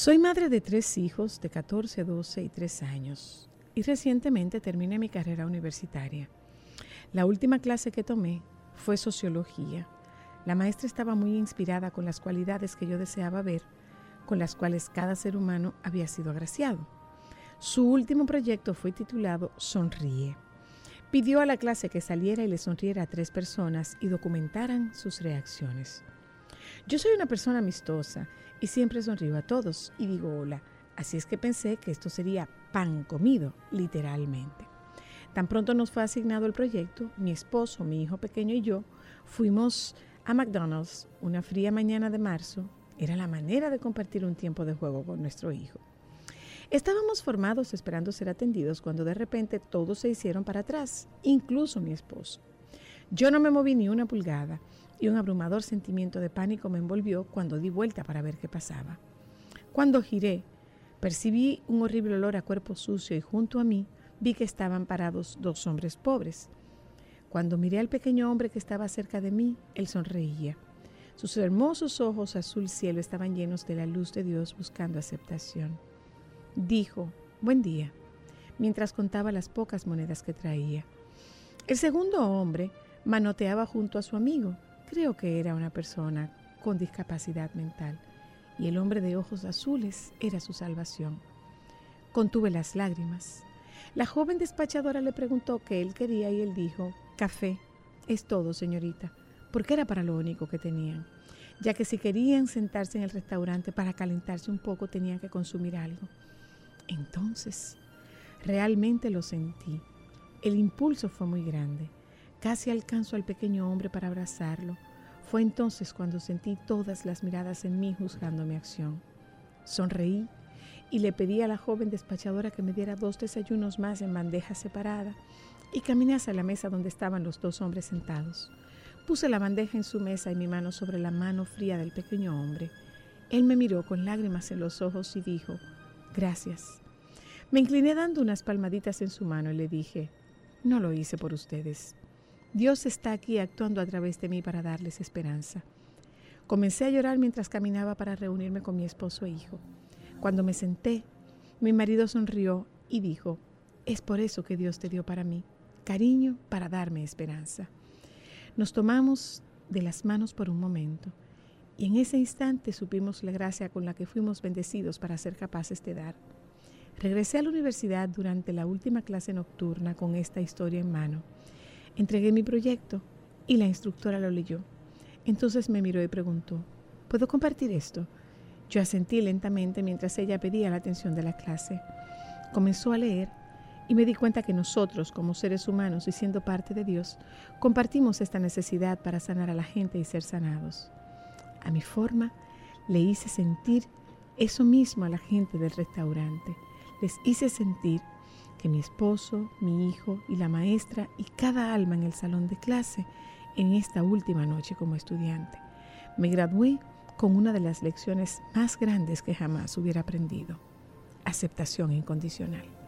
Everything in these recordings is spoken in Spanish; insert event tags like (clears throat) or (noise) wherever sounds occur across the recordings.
Soy madre de tres hijos de 14, 12 y 3 años y recientemente terminé mi carrera universitaria. La última clase que tomé fue sociología. La maestra estaba muy inspirada con las cualidades que yo deseaba ver, con las cuales cada ser humano había sido agraciado. Su último proyecto fue titulado Sonríe. Pidió a la clase que saliera y le sonriera a tres personas y documentaran sus reacciones. Yo soy una persona amistosa y siempre sonrío a todos y digo hola. Así es que pensé que esto sería pan comido, literalmente. Tan pronto nos fue asignado el proyecto, mi esposo, mi hijo pequeño y yo fuimos a McDonald's una fría mañana de marzo. Era la manera de compartir un tiempo de juego con nuestro hijo. Estábamos formados esperando ser atendidos cuando de repente todos se hicieron para atrás, incluso mi esposo. Yo no me moví ni una pulgada y un abrumador sentimiento de pánico me envolvió cuando di vuelta para ver qué pasaba. Cuando giré, percibí un horrible olor a cuerpo sucio y junto a mí vi que estaban parados dos hombres pobres. Cuando miré al pequeño hombre que estaba cerca de mí, él sonreía. Sus hermosos ojos azul cielo estaban llenos de la luz de Dios buscando aceptación. Dijo, buen día, mientras contaba las pocas monedas que traía. El segundo hombre manoteaba junto a su amigo, Creo que era una persona con discapacidad mental y el hombre de ojos azules era su salvación. Contuve las lágrimas. La joven despachadora le preguntó qué él quería y él dijo, café, es todo, señorita, porque era para lo único que tenían, ya que si querían sentarse en el restaurante para calentarse un poco tenían que consumir algo. Entonces, realmente lo sentí. El impulso fue muy grande. Casi alcanzo al pequeño hombre para abrazarlo. Fue entonces cuando sentí todas las miradas en mí juzgando mi acción. Sonreí y le pedí a la joven despachadora que me diera dos desayunos más en bandeja separada y caminé hacia la mesa donde estaban los dos hombres sentados. Puse la bandeja en su mesa y mi mano sobre la mano fría del pequeño hombre. Él me miró con lágrimas en los ojos y dijo, gracias. Me incliné dando unas palmaditas en su mano y le dije, no lo hice por ustedes, Dios está aquí actuando a través de mí para darles esperanza. Comencé a llorar mientras caminaba para reunirme con mi esposo e hijo. Cuando me senté, mi marido sonrió y dijo, es por eso que Dios te dio para mí, cariño para darme esperanza. Nos tomamos de las manos por un momento y en ese instante supimos la gracia con la que fuimos bendecidos para ser capaces de dar. Regresé a la universidad durante la última clase nocturna con esta historia en mano Entregué mi proyecto y la instructora lo leyó. Entonces me miró y preguntó, ¿puedo compartir esto? Yo asentí lentamente mientras ella pedía la atención de la clase. Comenzó a leer y me di cuenta que nosotros, como seres humanos y siendo parte de Dios, compartimos esta necesidad para sanar a la gente y ser sanados. A mi forma, le hice sentir eso mismo a la gente del restaurante. Les hice sentir que mi esposo, mi hijo y la maestra y cada alma en el salón de clase en esta última noche como estudiante. Me gradué con una de las lecciones más grandes que jamás hubiera aprendido, aceptación incondicional.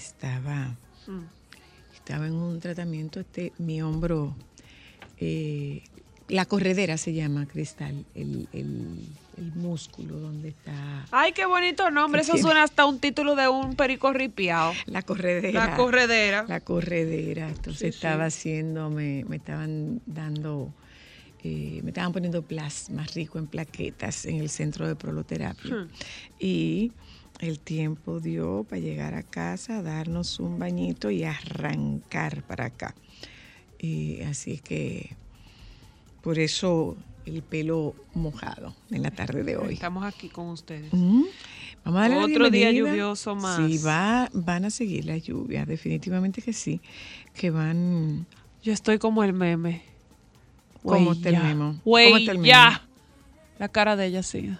Estaba, mm. estaba en un tratamiento, este, mi hombro, eh, la corredera se llama Cristal, el, músculo donde está. Ay, qué bonito nombre, eso suena hasta un título de un perico ripiado. La corredera. La corredera. La corredera, entonces estaba haciendo, me, me estaban dando eh, me estaban poniendo plasma rico en plaquetas en el centro de proloterapia. Hmm. Y el tiempo dio para llegar a casa, darnos un bañito y arrancar para acá. Y así que por eso el pelo mojado en la tarde de hoy. Estamos aquí con ustedes. Vamos a darle Otro día lluvioso más. Sí, va, van a seguir las lluvias, definitivamente que sí, que van... Yo estoy como el meme. ¿Cómo terminó? ya. La cara de ella sí.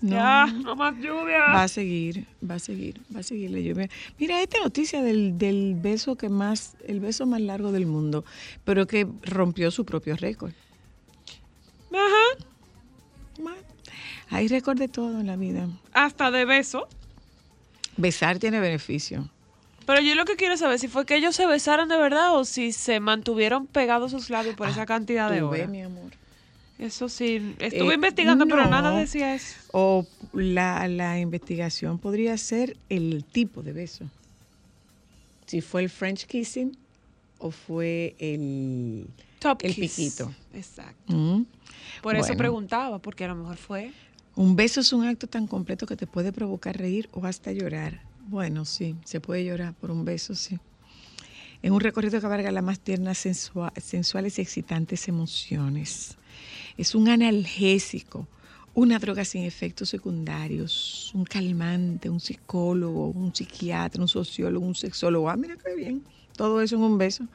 No, ya, no más lluvia. Va a seguir, va a seguir, va a seguir la lluvia. Mira, esta noticia del, del beso que más, el beso más largo del mundo, pero que rompió su propio récord. Ajá. Hay récord de todo en la vida. Hasta de beso. Besar tiene beneficio. Pero yo lo que quiero saber si fue que ellos se besaron de verdad o si se mantuvieron pegados sus labios por esa ah, cantidad de horas. mi amor. Eso sí, estuve eh, investigando, pero nada decía eso. O la, la investigación podría ser el tipo de beso. Si fue el French kissing o fue el, Top el piquito. Exacto. Mm. Por eso preguntaba, porque a lo mejor fue. Un beso es un acto tan completo que te puede provocar reír o hasta llorar. Bueno, sí, se puede llorar por un beso, sí. En un recorrido que abarca las más tiernas, sensuales y excitantes emociones. Es un analgésico, una droga sin efectos secundarios, un calmante, un psicólogo, un psiquiatra, un sociólogo, un sexólogo. Ah, mira qué bien. Todo eso en un beso.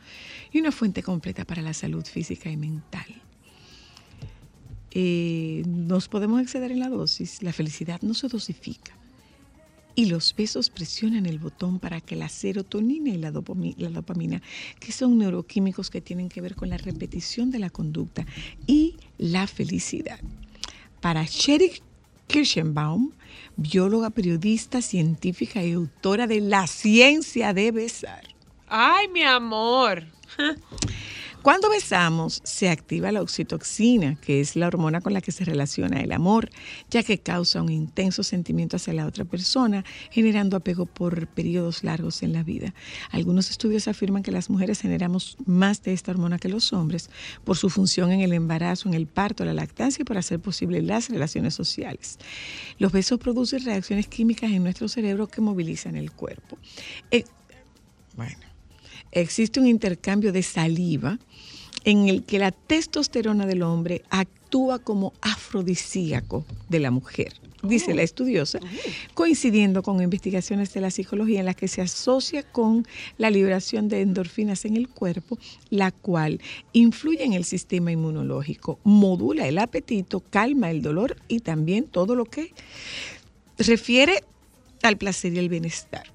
Y una fuente completa para la salud física y mental. Eh, nos podemos exceder en la dosis. La felicidad no se dosifica y los besos presionan el botón para que la serotonina y la dopamina, que son neuroquímicos que tienen que ver con la repetición de la conducta y la felicidad. Para Sherry Kirschenbaum, bióloga, periodista, científica y autora de La ciencia de besar. ¡Ay, mi amor! (laughs) Cuando besamos, se activa la oxitoxina, que es la hormona con la que se relaciona el amor, ya que causa un intenso sentimiento hacia la otra persona, generando apego por periodos largos en la vida. Algunos estudios afirman que las mujeres generamos más de esta hormona que los hombres por su función en el embarazo, en el parto, la lactancia y por hacer posible las relaciones sociales. Los besos producen reacciones químicas en nuestro cerebro que movilizan el cuerpo. Eh, bueno existe un intercambio de saliva en el que la testosterona del hombre actúa como afrodisíaco de la mujer. dice la estudiosa, coincidiendo con investigaciones de la psicología en las que se asocia con la liberación de endorfinas en el cuerpo, la cual influye en el sistema inmunológico, modula el apetito, calma el dolor y también todo lo que refiere al placer y el bienestar.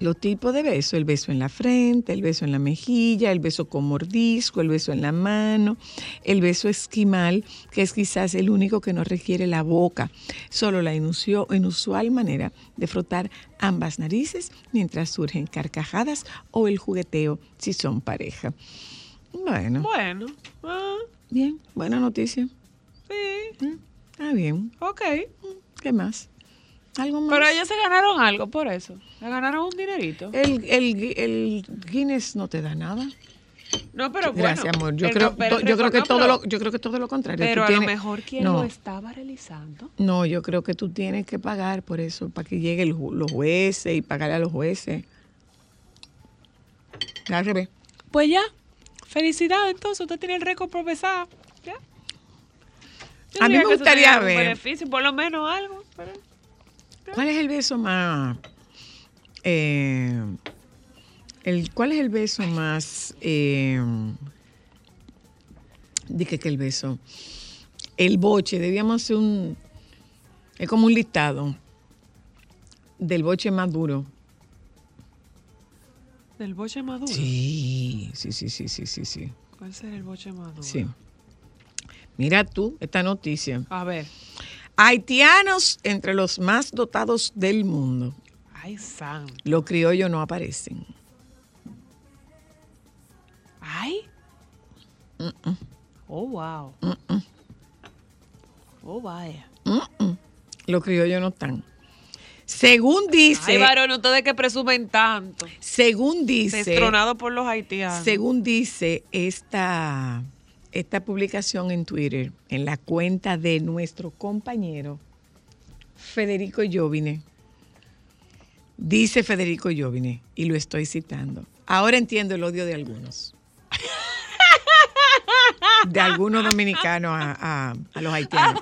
Los tipos de beso, el beso en la frente, el beso en la mejilla, el beso con mordisco, el beso en la mano, el beso esquimal, que es quizás el único que no requiere la boca, solo la inusual manera de frotar ambas narices mientras surgen carcajadas o el jugueteo si son pareja. Bueno. Bueno. ah, Bien, buena noticia. sí. Mm, Está bien. Ok. ¿Qué más? ¿Algo más? Pero ellos se ganaron algo por eso. Se ganaron un dinerito. el, el, el Guinness no te da nada. No, pero bueno. Gracias, amor. Yo creo, to- yo creo que todo lo, yo creo que todo lo contrario. Pero Tú a lo mejor quien no, lo estaba realizando. no, yo creo que tú tienes que pagar por eso, para que lleguen los jueces y pagarle a los jueces. Al revés. Pues ya. Felicidades, entonces. Usted tiene el récord profesado. Ya. Yo A mí me gustaría un ver. beneficio, por lo menos algo. pero- ¿Cuál es el beso más? eh, el, ¿Cuál es el beso más? Eh, dije que el beso. El boche, debíamos hacer un. Es como un listado del boche más duro. Del boche maduro. Sí, sí, sí, sí, sí, sí, sí. ¿Cuál será el boche maduro? sí. Mira tú esta noticia. A ver. Haitianos entre los más dotados del mundo. Ay, santo. Los criollos no aparecen. Ay. Oh, wow. Oh, vaya. Los criollos no están. Según dice, Ay, varón, ustedes que presumen tanto. según dice, Destronado por los haitianos. según dice esta, esta publicación en Twitter, en la cuenta de nuestro compañero Federico Jovine, dice Federico Jovine, y lo estoy citando. Ahora entiendo el odio de algunos. De algunos dominicanos a, a- a los haitianos,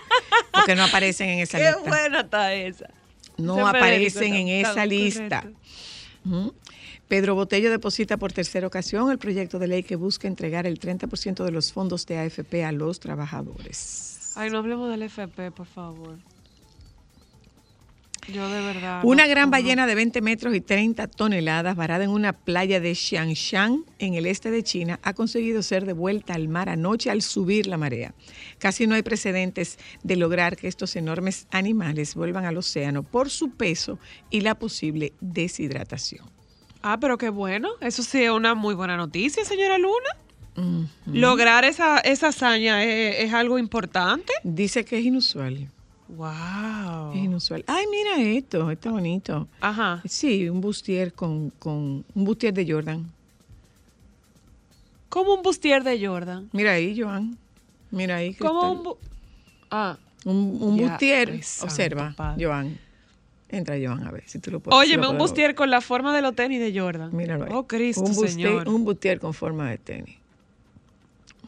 porque no aparecen en esa Qué lista. buena está esa. no Ese aparecen en esa lista. correcto. Pedro Botello deposita por tercera ocasión el proyecto de ley que busca entregar el 30% de los fondos de AFP a los trabajadores. Ay, no hablemos del FP, por favor. Yo de verdad. Una no gran ballena de 20 metros y 30 toneladas varada en una playa de Xiangshan, en el este de China, ha conseguido ser devuelta al mar anoche al subir la marea. Casi no hay precedentes de lograr que estos enormes animales vuelvan al océano por su peso y la posible deshidratación. Ah, pero qué bueno. Eso sí es una muy buena noticia, señora Luna. Lograr esa, esa hazaña es, es algo importante. Dice que es inusual. Wow. Es inusual. Ay, mira esto, está bonito. Ajá. Sí, un bustier con, con un bustier de Jordan. Como un bustier de Jordan. Mira ahí, Joan. Mira ahí. Como Cristal. un. bu- ah. un, un bustier. Observa, padre. Joan. Entra, Joan, a ver si tú lo puedes. si Óyeme, lo un bustier con la forma de los tenis de Jordan. Míralo ahí. Oh, Cristo, un bustier, señor. un bustier con forma de tenis.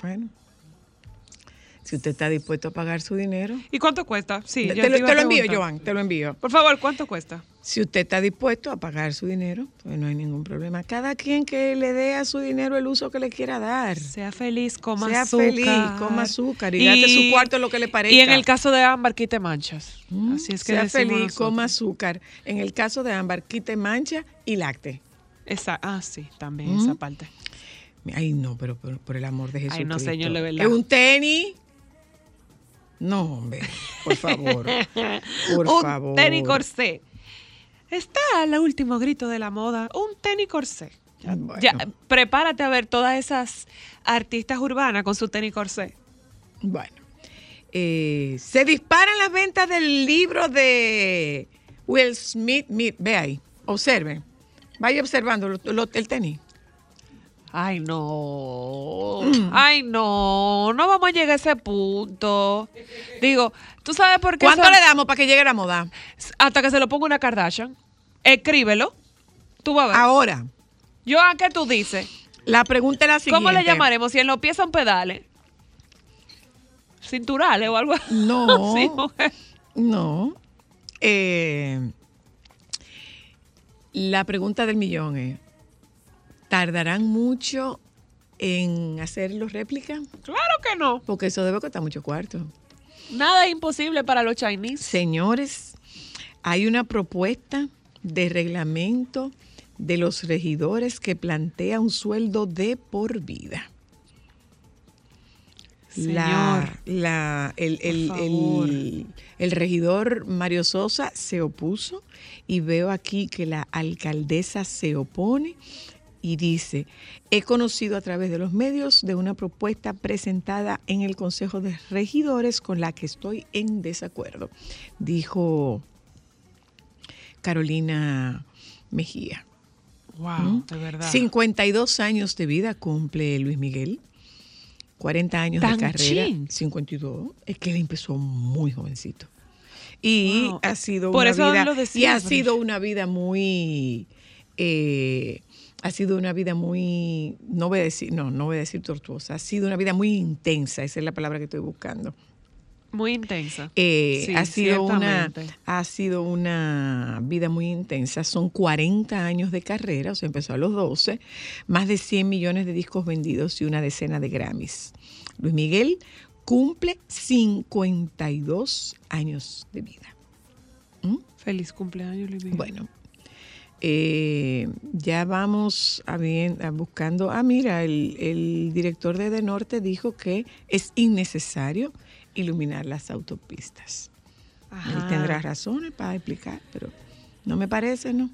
Bueno. Si usted está dispuesto a pagar su dinero. ¿Y cuánto cuesta? Sí, te, lo, te envío. Joan, te lo envío. Por favor, ¿cuánto cuesta? Si usted está dispuesto a pagar su dinero, pues no hay ningún problema. Cada quien que le dé a su dinero el uso que le quiera dar. Sea feliz, coma Sea azúcar. feliz, coma azúcar y gaste su cuarto lo que le parezca. Y en el caso de Ámbar, quite manchas. Mm, Así es que sea feliz, nosotros. coma azúcar. En el caso de ámbar, quite mancha y lacte. Esa, ah, sí, también Mm. esa parte. Ay, no, pero por, por el amor de Jesús. Ay, no, señor, de verdad. ¿Es un tenis? No, hombre, por favor. Por (laughs) un favor. tenis corsé. Está el último grito de la moda. Un tenis corsé. Ya, Bueno. ya, prepárate a ver todas esas artistas urbanas con su tenis corsé. Bueno, eh, se disparan las ventas del libro de Will Smith. Mi- Ve ahí, observe. Vaya observando lo- lo- el tenis. Ay, no. Ay, no. No vamos a llegar a ese punto. Digo, ¿tú sabes por qué? ¿Cuánto son- le damos para que llegue la moda? Hasta que se lo ponga una Kardashian. Escríbelo. Tú vas a ver. Ahora, Joan, ¿qué tú dices? la pregunta es la siguiente. ¿Cómo le llamaremos si en los pies son pedales? Cinturales o algo así. No. (laughs) Sí, mujer. No. Eh, la pregunta del millón es, ¿tardarán mucho en hacer los réplicas? Claro que no. Porque eso debe costar mucho cuarto. Nada es imposible para los Chinese. Señores, hay una propuesta de reglamento de los regidores que plantea un sueldo de por vida. La, la, el, el, el, el, regidor Mario Sosa se opuso y veo aquí que la alcaldesa se opone y dice, he conocido a través de los medios de una propuesta presentada en el Consejo de Regidores con la que estoy en desacuerdo, dijo Carolina Mejía. Wow, de verdad. 52 años de vida cumple Luis Miguel. 40 años de carrera. 52. Es que él empezó muy jovencito. Y Wow. ha sido Por una eso vida. lo decía, y ha sido una vida muy. eh, ha sido una vida muy. No voy a decir, no, no voy a decir tortuosa. Ha sido una vida muy intensa. Esa es la palabra que estoy buscando. Muy intensa. Eh, Sí, ha, sido una, ha sido una vida muy intensa. Son 40 años de carrera, o sea, empezó a los 12, más de 100 millones de discos vendidos y una decena de Grammys. Luis Miguel cumple 52 años de vida. ¿Mm? Feliz cumpleaños, Luis Miguel. Bueno, eh, ya vamos a bien, a buscando. Ah, mira, el, el director de De Norte dijo que es innecesario iluminar las autopistas. Ajá. Él tendrá razones para explicar, pero no me parece, ¿no?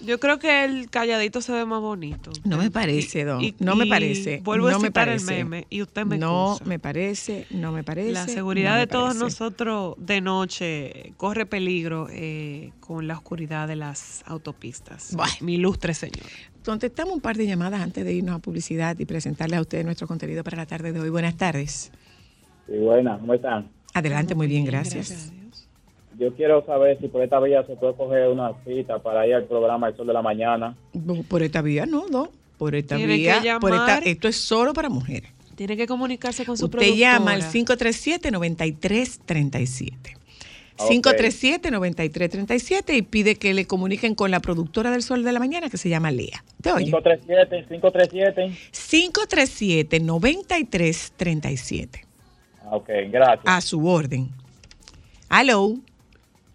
Yo creo que el calladito se ve más bonito. No me Y- parece, Don. y- no me y parece. Vuelvo no a citar el meme y usted me No excusa. me parece, no me parece. La seguridad no de todos parece. nosotros de noche corre peligro eh, con la oscuridad de las autopistas. Bueno. Mi ilustre señor. Contestamos un par de llamadas antes de irnos a publicidad y presentarles a ustedes nuestro contenido para la tarde de hoy. Buenas tardes. Sí, buenas, ¿cómo están? Adelante, muy bien, Gracias gracias. Yo quiero saber si por esta vía se puede coger una cita para ir al programa El Sol de la Mañana. Por esta vía no, no. Por esta Tiene que vía, por esta, esto es solo para mujeres. Tiene que comunicarse con su Usted llama al productora. 537-9337. Ok. 537-9337 y pide que le comuniquen con la productora del Sol de la Mañana que se llama Lea. ¿Te oye? 537, 537. 537-9337. Ah, Ok, gracias. A su orden. Hello.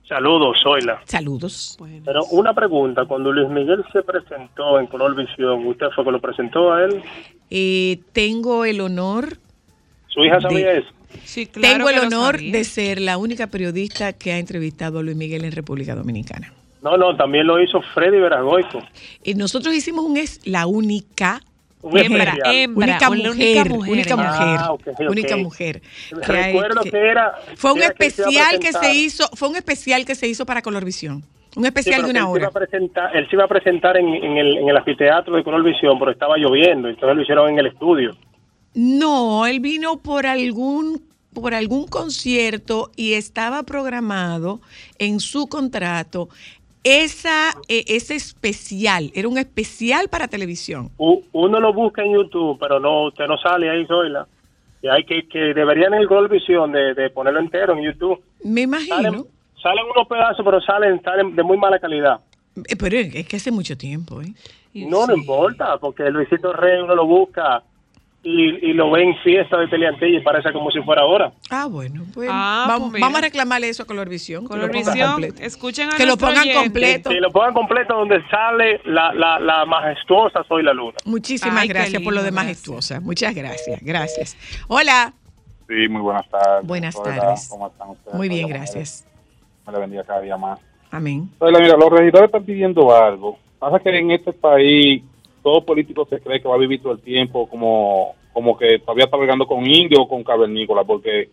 Saludos, Zoila. Saludos. Pero una pregunta, cuando Luis Miguel se presentó en Color Visión, ¿usted fue que lo presentó a él? Eh, tengo el honor, ¿Su hija sabía De- eso? sí, claro tengo el honor de ser la única periodista que ha entrevistado a Luis Miguel en República Dominicana. No, no, también lo hizo Freddy Veragoico. Y nosotros hicimos un es la única Hembra, hembra, única mujer, única mujer, mujer, Ah, ok. única mujer. que hay- que- que era... fue un era que se iba a especial que se hizo, fue un especial que se hizo para Colorvisión, un especial de una él se iba hora. a presentar, él se iba a presentar en, en el, en el anfiteatro de Color Visión, pero estaba lloviendo, entonces lo hicieron en el estudio. No, él vino por algún por algún concierto y estaba programado en su contrato esa eh, ese especial, era un especial para televisión. Uno lo busca en YouTube, pero no, usted no sale ahí, Zoila. Y hay que, que deberían en el Color Visión de, de ponerlo entero en YouTube. Me imagino, salen unos pedazos, pero salen, salen de muy mala calidad. Eh, pero es que hace mucho tiempo, ¿eh? No, no importa, porque Luisito Rey uno lo busca y, y lo ve en fiesta de Teleantilla y parece como si fuera ahora. Ah, bueno, pues Ah, vamos, pues vamos a reclamarle eso a Colorvisión. que Colorvisión, completo. escuchen a Que lo pongan oyente. completo. Que lo pongan completo donde sale la, la, la majestuosa Soy la Luna. Muchísimas Ay, gracias por lo de majestuosa. Muchas gracias, gracias. Hola. Sí, muy buenas tardes. Buenas Hola, tardes. ¿Cómo están ustedes? Muy bien, gracias. Me le bendiga cada día más. Amén. Hola, mira, los regidores están pidiendo algo. Pasa que en este país todo político se cree que va a vivir todo el tiempo como, como que todavía está bregando con indio o con cavernícola, porque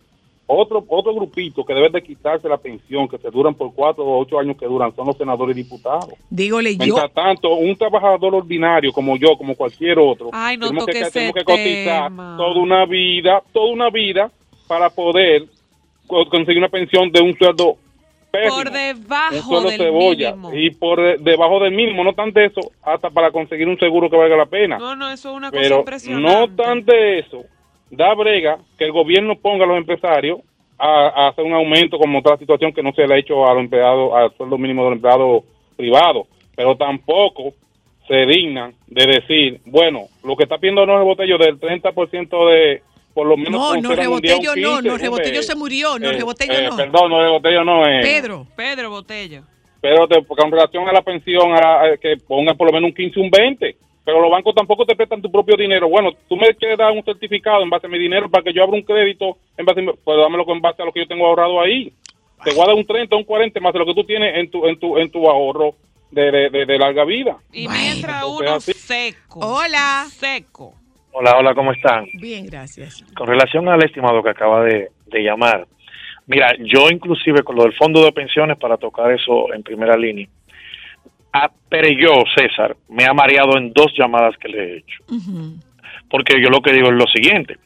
otro otro grupito que debe de quitarse la pensión, que se duran por cuatro o ocho años que duran, son los senadores y diputados. Dígole yo. Mientras tanto, un trabajador ordinario como yo, como cualquier otro, Ay, no tenemos, que, ese tenemos que cotizar tema. toda una vida, toda una vida para poder co- conseguir una pensión de un sueldo pésimo, Por debajo del cebolla mínimo. y por de- debajo del mínimo, no tanto eso, hasta para conseguir un seguro que valga la pena. No, no, eso es una cosa Pero impresionante. no tanto eso, da brega que el gobierno ponga a los empresarios a, a hacer un aumento como otra situación que no se le ha hecho a los empleados, al sueldo mínimo de los empleados privados, pero tampoco se dignan de decir, bueno, lo que está pidiendo no es botello del 30% de, por lo menos... No, no, Rebotello no, 15, no, Rebotello se murió, no, Eh, Rebotello eh, no. Perdón, no, Rebotello no es... Pedro. Pedro Botella. Pero te- con relación a la pensión, a, a que pongan por lo menos un 15, un 20. Pero los bancos tampoco te prestan tu propio dinero. Bueno, tú me quieres dar un certificado en base a mi dinero para que yo abra un crédito, en base a mi- pues dámelo en base a lo que yo tengo ahorrado ahí. Te voy a dar un 30, un 40 más de lo que tú tienes en tu en tu en tu ahorro de, de, de- de larga vida. Y mientras uno así- seco. Hola. Seco. Hola, hola, ¿cómo están? Bien, gracias. Con relación al estimado que acaba de, de llamar, mira, yo inclusive con lo del fondo de pensiones, para tocar eso en primera línea, a Pereyó, César, me ha mareado en dos llamadas que le he hecho. Porque yo lo que digo es lo siguiente,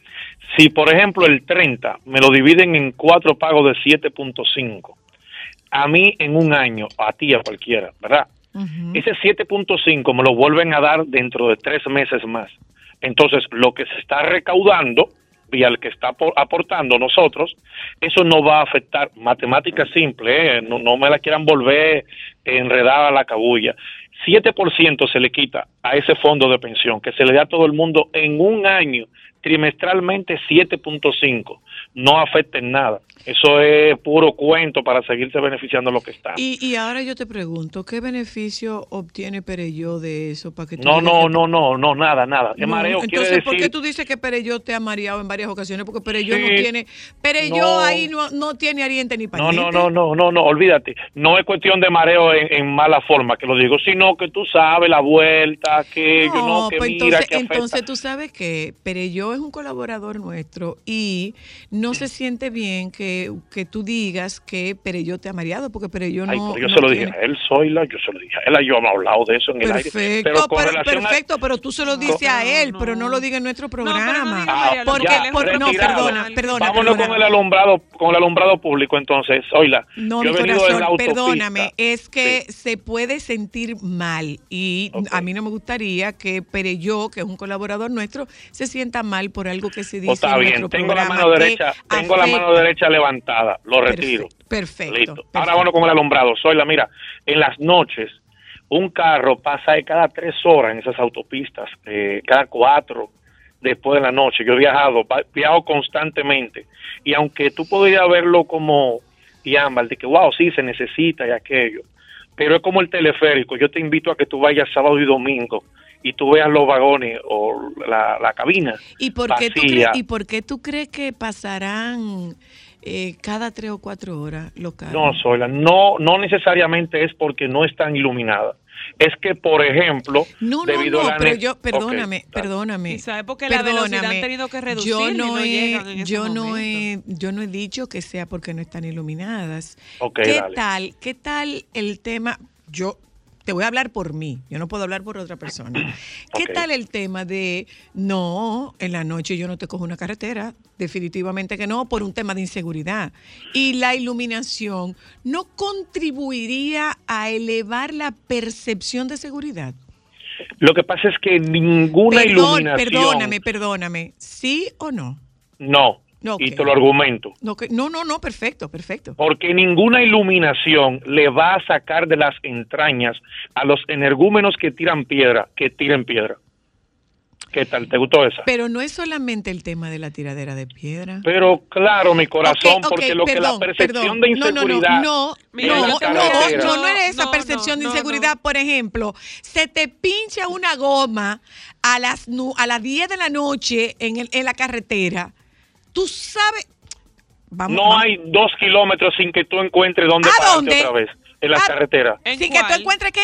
si por ejemplo el 30 me lo dividen en cuatro pagos de 7.5, a mí en un año, a ti, a cualquiera, ¿verdad? Ujú. Ese 7.5 me lo vuelven a dar dentro de tres meses más. Entonces, lo que se está recaudando vía el que está apor- aportando nosotros, eso no va a afectar matemática simple, ¿eh? no, no me la quieran volver enredada la cabulla. 7% se le quita a ese fondo de pensión que se le da a todo el mundo en un año, trimestralmente 7.5. No afecta en nada. Eso es puro cuento para seguirse beneficiando lo que está. Y, y ahora yo te pregunto, ¿qué beneficio obtiene Pereyó de eso? Para que No, no, que- no, no, no, nada, nada. No, mareo Entonces, ¿por qué decir... tú dices que Pereyó te ha mareado en varias ocasiones? Porque Pereyó Sí. no tiene, Pereyó No. ahí no, no tiene ariente ni No, pariente. no, no, no, no, no, olvídate. No es cuestión de mareo en, en mala forma que lo digo, sino que tú sabes la vuelta, que yo no, que pues mira, entonces, que entonces tú sabes que Pereyó es un colaborador nuestro y no se siente bien que, que tú digas que Pereyó te ha mareado, porque Pereyó no. Ay, pero yo no se lo tiene- dije a él, Zoila, yo se lo dije a él, yo hemos hablado de eso en el aire. Perfecto, Pero con pero, a- perfecto, pero tú se lo dices a No, él, no. pero no lo digas en nuestro no programa. Ah, lo porque, no, perdona, perdona. Vámonos perdona. con el alumbrado, con el alumbrado público entonces, Zoila. No, yo mi he la corazón, perdóname, es que Sí. se puede sentir mal y a mí no me gustaría que Pereyó, que es un colaborador nuestro, se sienta mal por algo que se dice Pues está en bien, nuestro tengo la mano derecha, tengo la mano derecha levantada, lo retiro. Perfecto, perfecto, Listo. perfecto. Ahora bueno con el alumbrado. Soy la mira, en las noches un carro pasa de cada tres horas en esas autopistas, eh, cada cuatro después de la noche. Yo he viajado, viajo constantemente y aunque tú podrías verlo como y ámbar, de que wow, sí se necesita y aquello, pero es como el teleférico. Yo te invito a que tú vayas sábado y domingo y tú veas los vagones o la, la cabina. ¿Y por, qué tú crees, ¿Y por qué tú crees que pasarán eh, cada tres o cuatro horas los carros? No, Zoila, no, no necesariamente es porque no están iluminadas. Es que, por ejemplo, No, no, debido no, a la pero yo, perdóname, perdóname. Y sabe porque la velocidad han tenido que reducir yo y no, no he, en yo no he, yo no he dicho que sea porque no están iluminadas. ¿Qué dale. tal, qué tal el tema? Yo te voy a hablar por mí, yo no puedo hablar por otra persona. (clears throat) ¿Qué tal el tema de no, en la noche yo no te cojo una carretera? Definitivamente que no, por un tema de inseguridad. Y la iluminación no contribuiría a elevar la percepción de seguridad. Lo que pasa es que ninguna Perdón, iluminación. perdóname, perdóname. ¿Sí o no? No. Ok. Y te lo argumento. No, que- no, no, no, perfecto, perfecto. Porque ninguna iluminación le va a sacar de las entrañas a los energúmenos que tiran piedra, que tiren piedra. ¿Qué tal? ¿Te gustó esa? Pero no es solamente el tema de la tiradera de piedra. Pero claro, mi corazón, Ok, ok, porque lo que perdón, la percepción perdón. de No, no, no, inseguridad. No, no, no, no, no, no es esa No, percepción no, de no, inseguridad. Por ejemplo, se te pincha una goma a las, a las 10 de la noche en, el- en la carretera. Tú sabes. Vamos, No vamos. hay dos kilómetros sin que tú encuentres dónde ¿A pararte dónde? otra vez. En la ¿A- carretera. ¿En ¿Sí que tú encuentres qué?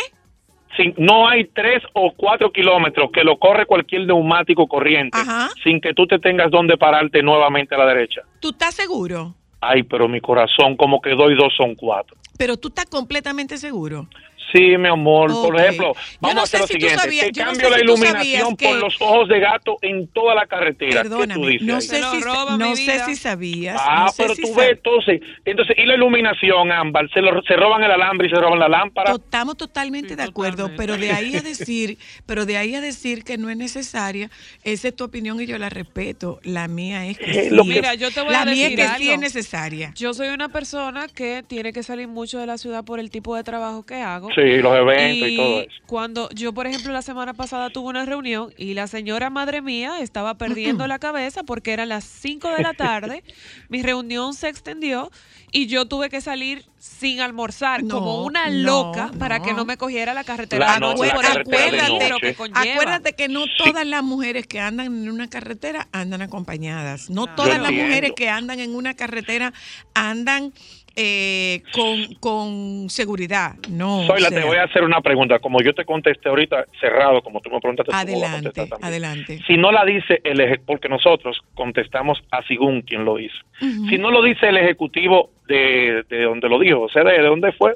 Sin, no hay tres o cuatro kilómetros que lo corre cualquier neumático corriente Ajá. sin que tú te tengas dónde pararte nuevamente a la derecha. ¿Tú estás seguro? Ay, pero mi corazón, como que dos y dos son cuatro. Pero tú estás completamente seguro. Sí, mi amor. Por ejemplo, vamos no a hacer lo si siguiente. sabías- Te yo no cambio sé la si iluminación que- por los ojos de gato en toda la carretera. ¿Qué tú Perdóname, dices no sé, si, roba no sé si sabías. Ah, no sé pero si tú sab- ves, entonces, entonces, y la iluminación, Ámbar, se, lo- se roban el alambre y se roban la lámpara. To- Estamos totalmente Sí, de acuerdo, totalmente. pero de ahí a (laughs) decir, pero de ahí a decir que no es necesaria, esa es tu opinión y yo la respeto. La mía es que (laughs) Eh, sí. lo que- Mira, yo te voy la a mía decir es que sí es necesaria. Yo soy una persona que tiene que salir mucho de la ciudad por el tipo de trabajo que hago. Sí, los eventos y, todo eso. Cuando yo, por ejemplo, la semana pasada tuve una reunión y la señora madre mía estaba perdiendo (clears throat) la cabeza porque eran las 5 de la tarde, (laughs) mi reunión se extendió y yo tuve que salir sin almorzar No, como una no, loca para no. que no me cogiera la carretera La no- la por noche. que. Acuérdate que no todas las mujeres que andan en una carretera andan acompañadas. No todas las mujeres que andan en una carretera andan eh, con, con seguridad. No. Soyla, o sea, te voy a hacer una pregunta. Como yo te contesté ahorita cerrado, como tú me preguntaste, Adelante, adelante. Si no la dice el eje- porque nosotros contestamos a según quien lo hizo. Si no lo dice el ejecutivo de, de donde lo dijo, o sea, de, de dónde fue,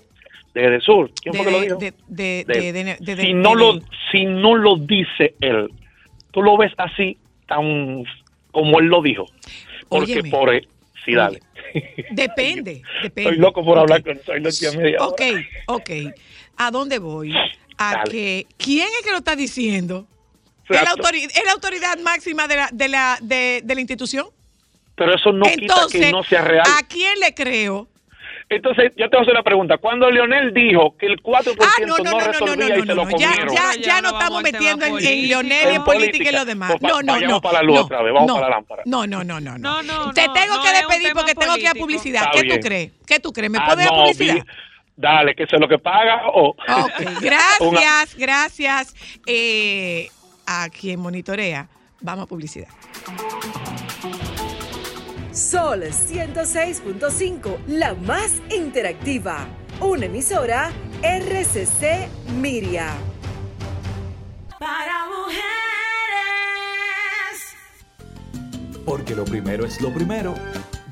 de, de Sur. ¿Quién fue que lo dijo? si no lo si no lo dice él, tú lo ves así tan como él lo dijo. Porque Óyeme. por sí, dale. Depende, depende. Estoy loco por hablar con Soy a media Ok, hora. ok. ¿A dónde voy? A Dale. que, ¿quién es que lo está diciendo? ¿Es la, es autoridad máxima de la, de la, de, de la institución? Pero eso no Entonces, quita que no sea real. ¿a quién le creo? Entonces, yo te voy a hacer una pregunta. Cuando Leonel dijo que el 4% Ah, no, no, no, no, no, no, resolvía no, y se no, lo no, ya, comieron. ya, ya ya no estamos metiendo en, en. Leonel y en En política y lo demás. Pues No, no, no. para la luz no, otra vez, vamos no, para la lámpara. No, no, no, no, No, no, Te tengo no que despedir porque tengo que ir a publicidad. Está ¿Qué bien. tú crees? ¿Qué tú crees? ¿Me Ah, puedes dar no, publicidad? vi- Dale, que eso es lo que paga o... Ok, (laughs) gracias, gracias eh, a quien monitorea. Vamos a publicidad. Sol 106.5, la más interactiva. Una emisora RCC Miria. Para mujeres. Porque lo primero es lo primero.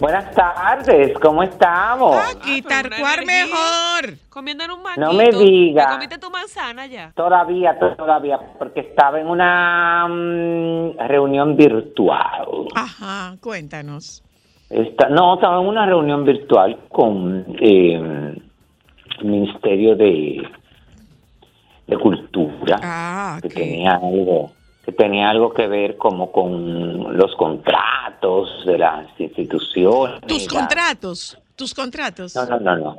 Buenas tardes, ¿cómo estamos? Aquí, Ah, tarcuar mejor. Comiendo en un manguito. No me diga. ¿Te comiste tu manzana ya? Todavía, todavía, porque estaba en una mm, reunión virtual. Ajá, cuéntanos. Esta- no, estaba en una reunión virtual con eh, el Ministerio de, de Cultura, Ah, que tenía algo que tenía algo que ver como con los contratos de las instituciones. Tus contratos, tus contratos. No, no, no, no.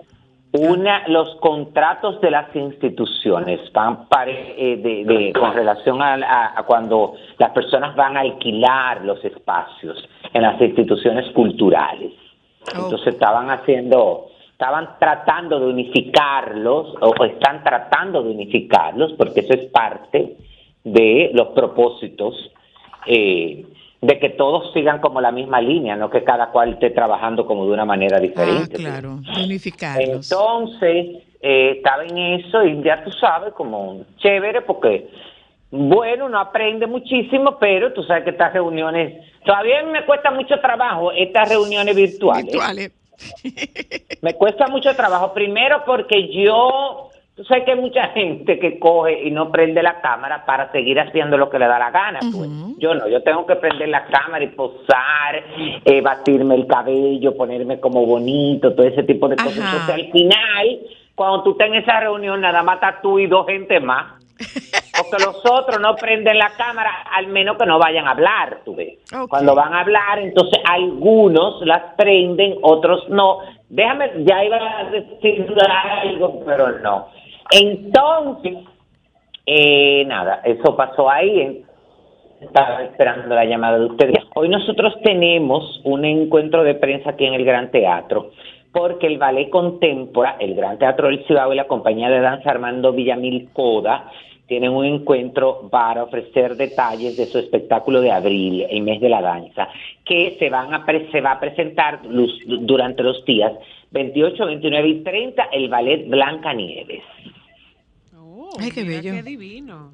Una, los contratos de las instituciones van pare- eh, de, de- con relación a, a- a cuando las personas van a alquilar los espacios en las instituciones culturales. Oh. Entonces estaban haciendo, estaban tratando de unificarlos o, o están tratando de unificarlos porque eso es parte de los propósitos eh, de que todos sigan como la misma línea, no que cada cual esté trabajando como de una manera Ah, diferente. claro, de unificarlos. Entonces, eh, estaba en eso y ya tú sabes, como chévere, porque, bueno, uno aprende muchísimo, pero tú sabes que estas reuniones, todavía me cuesta mucho trabajo estas reuniones virtuales. Virtuales. Me cuesta mucho trabajo, primero porque yo, tú sabes que hay mucha gente que coge y no prende la cámara para seguir haciendo lo que le da la gana. pues. Yo no, yo tengo que prender la cámara y posar, eh, batirme el cabello, ponerme como bonito, todo ese tipo de cosas. Entonces al final, cuando tú estás en esa reunión, nada más estás tú y dos gente más. (laughs) Porque los otros no prenden la cámara, al menos que no vayan a hablar, tú ves. Cuando van a hablar, entonces algunos las prenden, otros no. Déjame, ya iba a decir algo, pero no. Entonces, eh, nada, eso pasó ahí. Estaba esperando la llamada de ustedes. Hoy nosotros tenemos un encuentro de prensa aquí en el Gran Teatro, porque el Ballet Contempora, el Gran Teatro del Cibao y la compañía de danza Armando Villamil Coda tienen un encuentro para ofrecer detalles de su espectáculo de abril, el mes de la danza, que se, van a pre- se va a presentar durante los días 28, 29 y 30 el ballet Blanca Nieves. Ay, qué bello. Qué divino.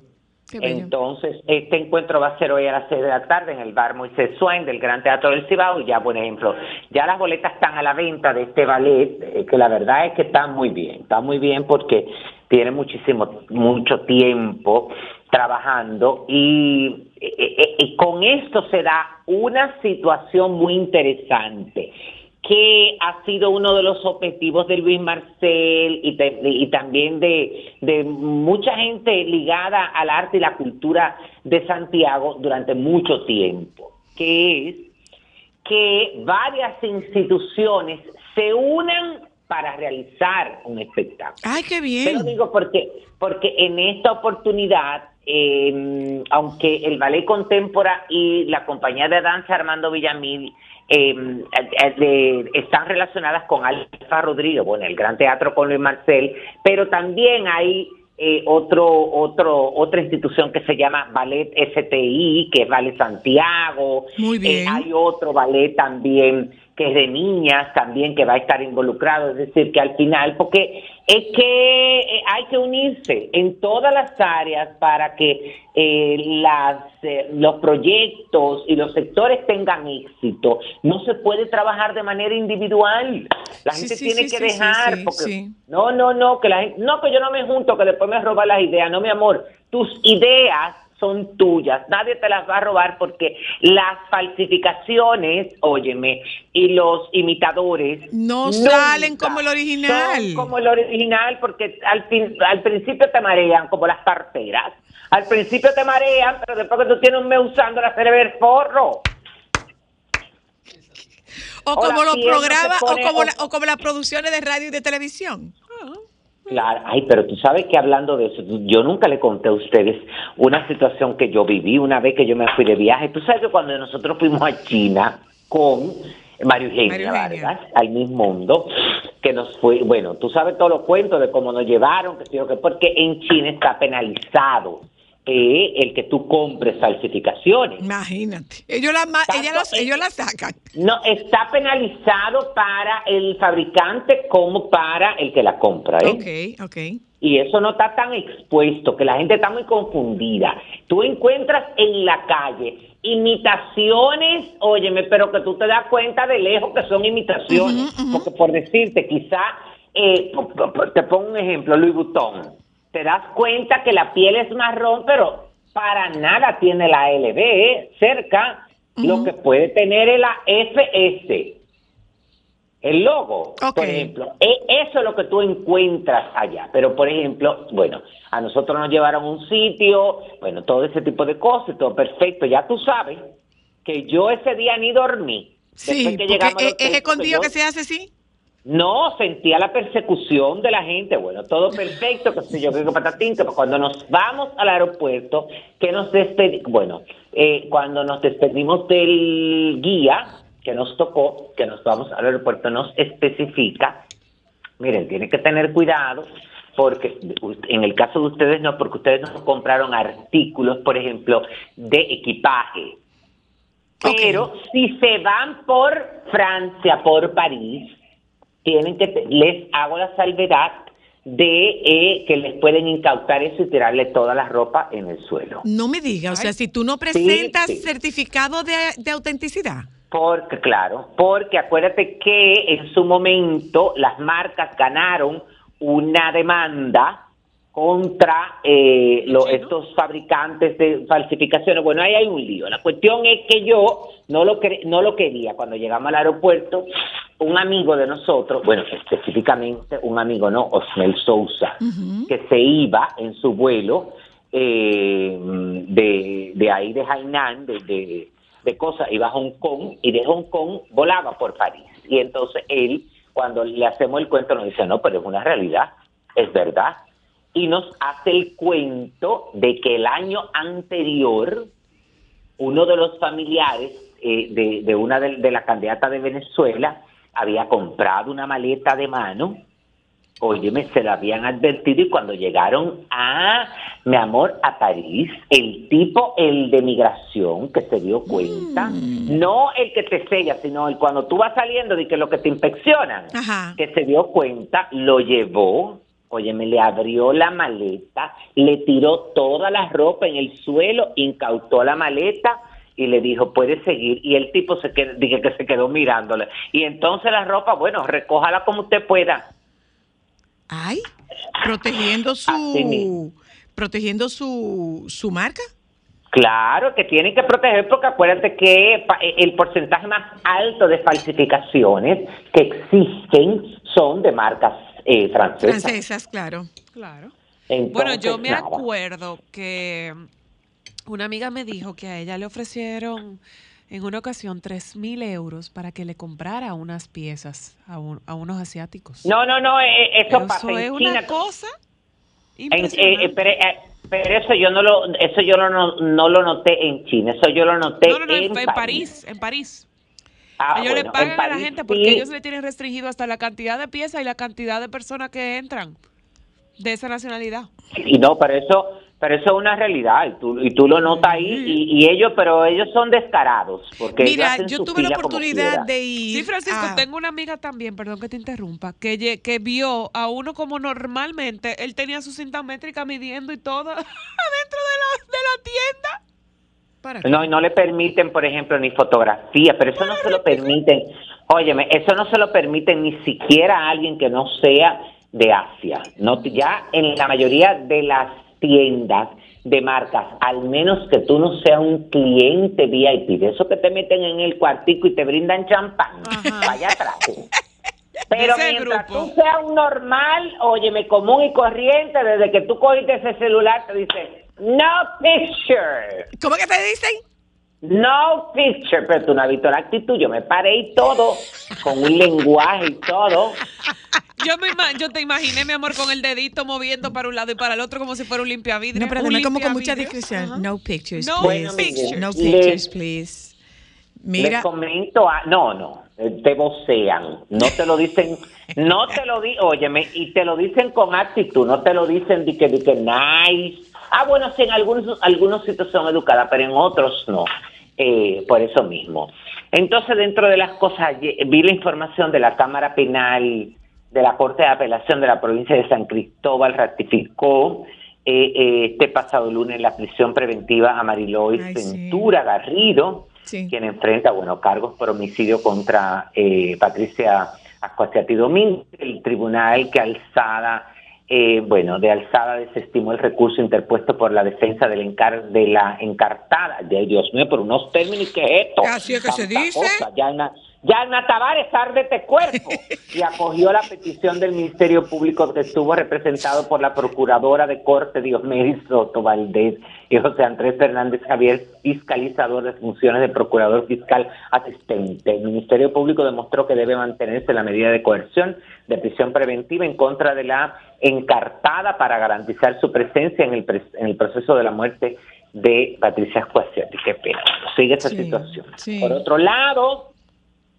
Qué bello. Entonces, este encuentro va a ser hoy a las 6 de la tarde en el bar Moisés Swain del Gran Teatro del Cibao. Y ya, por ejemplo, ya las boletas están a la venta de este ballet, eh, que la verdad es que está muy bien. Está muy bien porque tiene muchísimo, mucho tiempo trabajando y, eh, eh, con esto se da una situación muy interesante que ha sido uno de los objetivos de Luis Marcel y, te- y también de, de mucha gente ligada al arte y la cultura de Santiago durante mucho tiempo, que es que varias instituciones se unan para realizar un espectáculo. Ay, qué bien. lo digo porque, porque en esta oportunidad, eh, aunque el Ballet Contempora y la compañía de danza Armando Villamil eh, de- están relacionadas con Alfa Rodríguez, bueno, el Gran Teatro con Luis Marcel, pero también hay eh, otro, otro, otra institución que se llama Ballet STI, que es Ballet Santiago. Muy bien. Eh, hay otro ballet también que es de niñas también que va a estar involucrado, es decir, que al final, porque es que eh, hay que unirse en todas las áreas para que eh, las, eh, los proyectos y los sectores tengan éxito. No se puede trabajar de manera individual. La Sí, gente sí, tiene sí, que dejar, sí, porque sí. no, no, no, que la gente, no, que yo no me junto, que después me roban las ideas. No, mi amor, tus ideas son tuyas, nadie te las va a robar porque las falsificaciones, óyeme, y los imitadores No salen como el original. son como el original porque al, fin- al principio te marean como las parteras. Al principio te marean, pero después que tú tienes un mes usando la ver forro. O o como los programas, o como, o- la- o como las producciones de radio y de televisión. Claro, ay, pero tú sabes que hablando de eso, yo nunca le conté a ustedes una situación que yo viví una vez que yo me fui de viaje. Tú sabes que cuando nosotros fuimos a China con Mario Eugenia. Vargas, al mismo mundo, que nos fue, bueno, tú sabes todos los cuentos de cómo nos llevaron, que porque en China está penalizado eh, el que tú compres falsificaciones. Imagínate. Ellos la, ellas los- ellos la sacan. No, está penalizado para el fabricante como para el que la compra, ¿eh? Ok, ok. Y eso no está tan expuesto, que la gente está muy confundida. Tú encuentras en la calle imitaciones, óyeme, pero que tú te das cuenta de lejos que son imitaciones. Porque por decirte, quizá, eh, te pongo un ejemplo, Louis Vuitton. Te das cuenta que la piel es marrón, pero para nada tiene la LB ¿eh? cerca. Lo que puede tener es la FS. El logo, por ejemplo, e- eso es lo que tú encuentras allá. Pero, por ejemplo, bueno, a nosotros nos llevaron a un sitio, bueno, todo ese tipo de cosas, todo perfecto. Ya tú sabes que yo ese día ni dormí. Sí, que porque al es, es escondido que yo- se hace así. No, sentía la persecución de la gente. Bueno, todo perfecto, que sé yo, que patatín, que cuando nos vamos al aeropuerto, que nos despedimos, bueno, eh, cuando nos despedimos del guía que nos tocó, que nos vamos al aeropuerto, nos especifica, miren, tienen que tener cuidado, porque en el caso de ustedes no, porque ustedes no compraron artículos, por ejemplo, de equipaje. Pero si se van por Francia, por París, tienen que les hago la salvedad de eh, que les pueden incautar eso y tirarle toda la ropa en el suelo. No me diga, o sea, si tú no presentas sí. certificado de, de autenticidad. Porque, claro, porque acuérdate que en su momento las marcas ganaron una demanda contra eh, lo- estos fabricantes de falsificaciones. Bueno, ahí hay un lío. La cuestión es que yo no lo, cre- no lo quería. Cuando llegamos al aeropuerto, un amigo de nosotros, bueno, específicamente un amigo, ¿no? Osmel Sousa, que se iba en su vuelo eh, de, de ahí de Hainan, de, de, de cosas, iba a Hong Kong y de Hong Kong volaba por París. Y entonces él, cuando le hacemos el cuento, nos dice, no, pero es una realidad, es verdad. Y nos hace el cuento de que el año anterior, uno de los familiares eh, de, de una de, de la candidata de Venezuela había comprado una maleta de mano Óyeme, se lo habían advertido y cuando llegaron a, mi amor, a París, el tipo, el de migración, que se dio cuenta, no el que te sella, sino el cuando tú vas saliendo de que lo que te inspeccionan, Ajá. que se dio cuenta, lo llevó, óyeme, le abrió la maleta, le tiró toda la ropa en el suelo, incautó la maleta y le dijo, puede seguir. Y el tipo se quedó, dije que se quedó mirándole. Y entonces la ropa, bueno, recójala como usted pueda. Ay, protegiendo su protegiendo su, su marca. Claro que tienen que proteger porque acuérdate que eh, el porcentaje más alto de falsificaciones que existen son de marcas eh, francesas. Francesas, claro. Claro. Entonces, Bueno, yo me nada. acuerdo que una amiga me dijo que a ella le ofrecieron en una ocasión tres mil euros para que le comprara unas piezas a, un- a unos asiáticos. No, no, no, eh, eso, Eso pasa es en una China. cosa En- impresionante. eh, eh, pero, eh, pero eso yo no lo, eso yo no, no, no lo noté en China, eso yo lo noté no, no, no, en, en, en París, en París. Ah, ellos le bueno, pagan en a la París gente porque sí. ellos le tienen restringido hasta la cantidad de piezas y la cantidad de personas que entran de esa nacionalidad. Y no, pero eso, pero eso es una realidad y tú, y tú lo notas ahí y, y ellos, pero ellos son descarados porque ellos Mira, hacen yo tuve la oportunidad de ir Sí, Francisco, a- tengo una amiga también, perdón que te interrumpa, que, que vio a uno como normalmente, él tenía su cinta métrica midiendo y todo (laughs) adentro de la, de la tienda. Para No, y no le permiten, por ejemplo, ni fotografía, pero eso no se lo permiten. Óyeme, eso no se lo permiten ni siquiera a alguien que no sea de Asia. No, ya en la mayoría de las tiendas de marcas, al menos que tú no seas un cliente VIP, de eso que te meten en el cuartico y te brindan champán, vaya atrás. (laughs) Pero mientras grupo. tú seas un normal, óyeme, común y corriente, desde que tú cogiste ese celular, te dice, no picture. ¿Cómo que te dicen? No picture, pero tú no has visto la actitud. Yo me paré y todo, con un lenguaje y todo. Yo, me yo te imaginé, mi amor, con el dedito moviendo para un lado y para el otro como si fuera un limpiavidrio. No, pero además como con mucha. Ajá. No pictures, No please. pictures. No pictures, please. Les Mira, comento, a, no, no, eh, te vocean. No te lo dicen, no te lo di, óyeme, y te lo dicen con actitud, no te lo dicen de que, de que nice. Ah, bueno, sí, en algunos, algunos sitios son educadas, pero en otros no. Eh, por eso mismo. Entonces, dentro de las cosas, vi la información de la Cámara Penal de la Corte de Apelación de la provincia de San Cristóbal, ratificó eh, eh, este pasado lunes la prisión preventiva a Marilois Ay, sí. Ventura Garrido, Sí. quien enfrenta, bueno, cargos por homicidio contra eh, Patricia Ascuasiati Domínguez. El tribunal que alzada, eh, bueno, de alzada desestimó el recurso interpuesto por la defensa del encar de la encartada. De, Dios mío, por unos términos, ¿qué es esto? Así es que se Tanta dice. cosa. Ya en la- ya en Tavares, árdete cuerpo. Y acogió la petición del Ministerio Público que estuvo representado por la Procuradora de Corte Diomedes Soto Valdés y José Andrés Fernández Javier, fiscalizador de funciones de Procurador Fiscal Asistente. El Ministerio Público demostró que debe mantenerse la medida de coerción de prisión preventiva en contra de la encartada para garantizar su presencia en el, pres- en el proceso de la muerte de Patricia Squasiati. Qué pena. Sigue esa Sí, situación. sí. Por otro lado,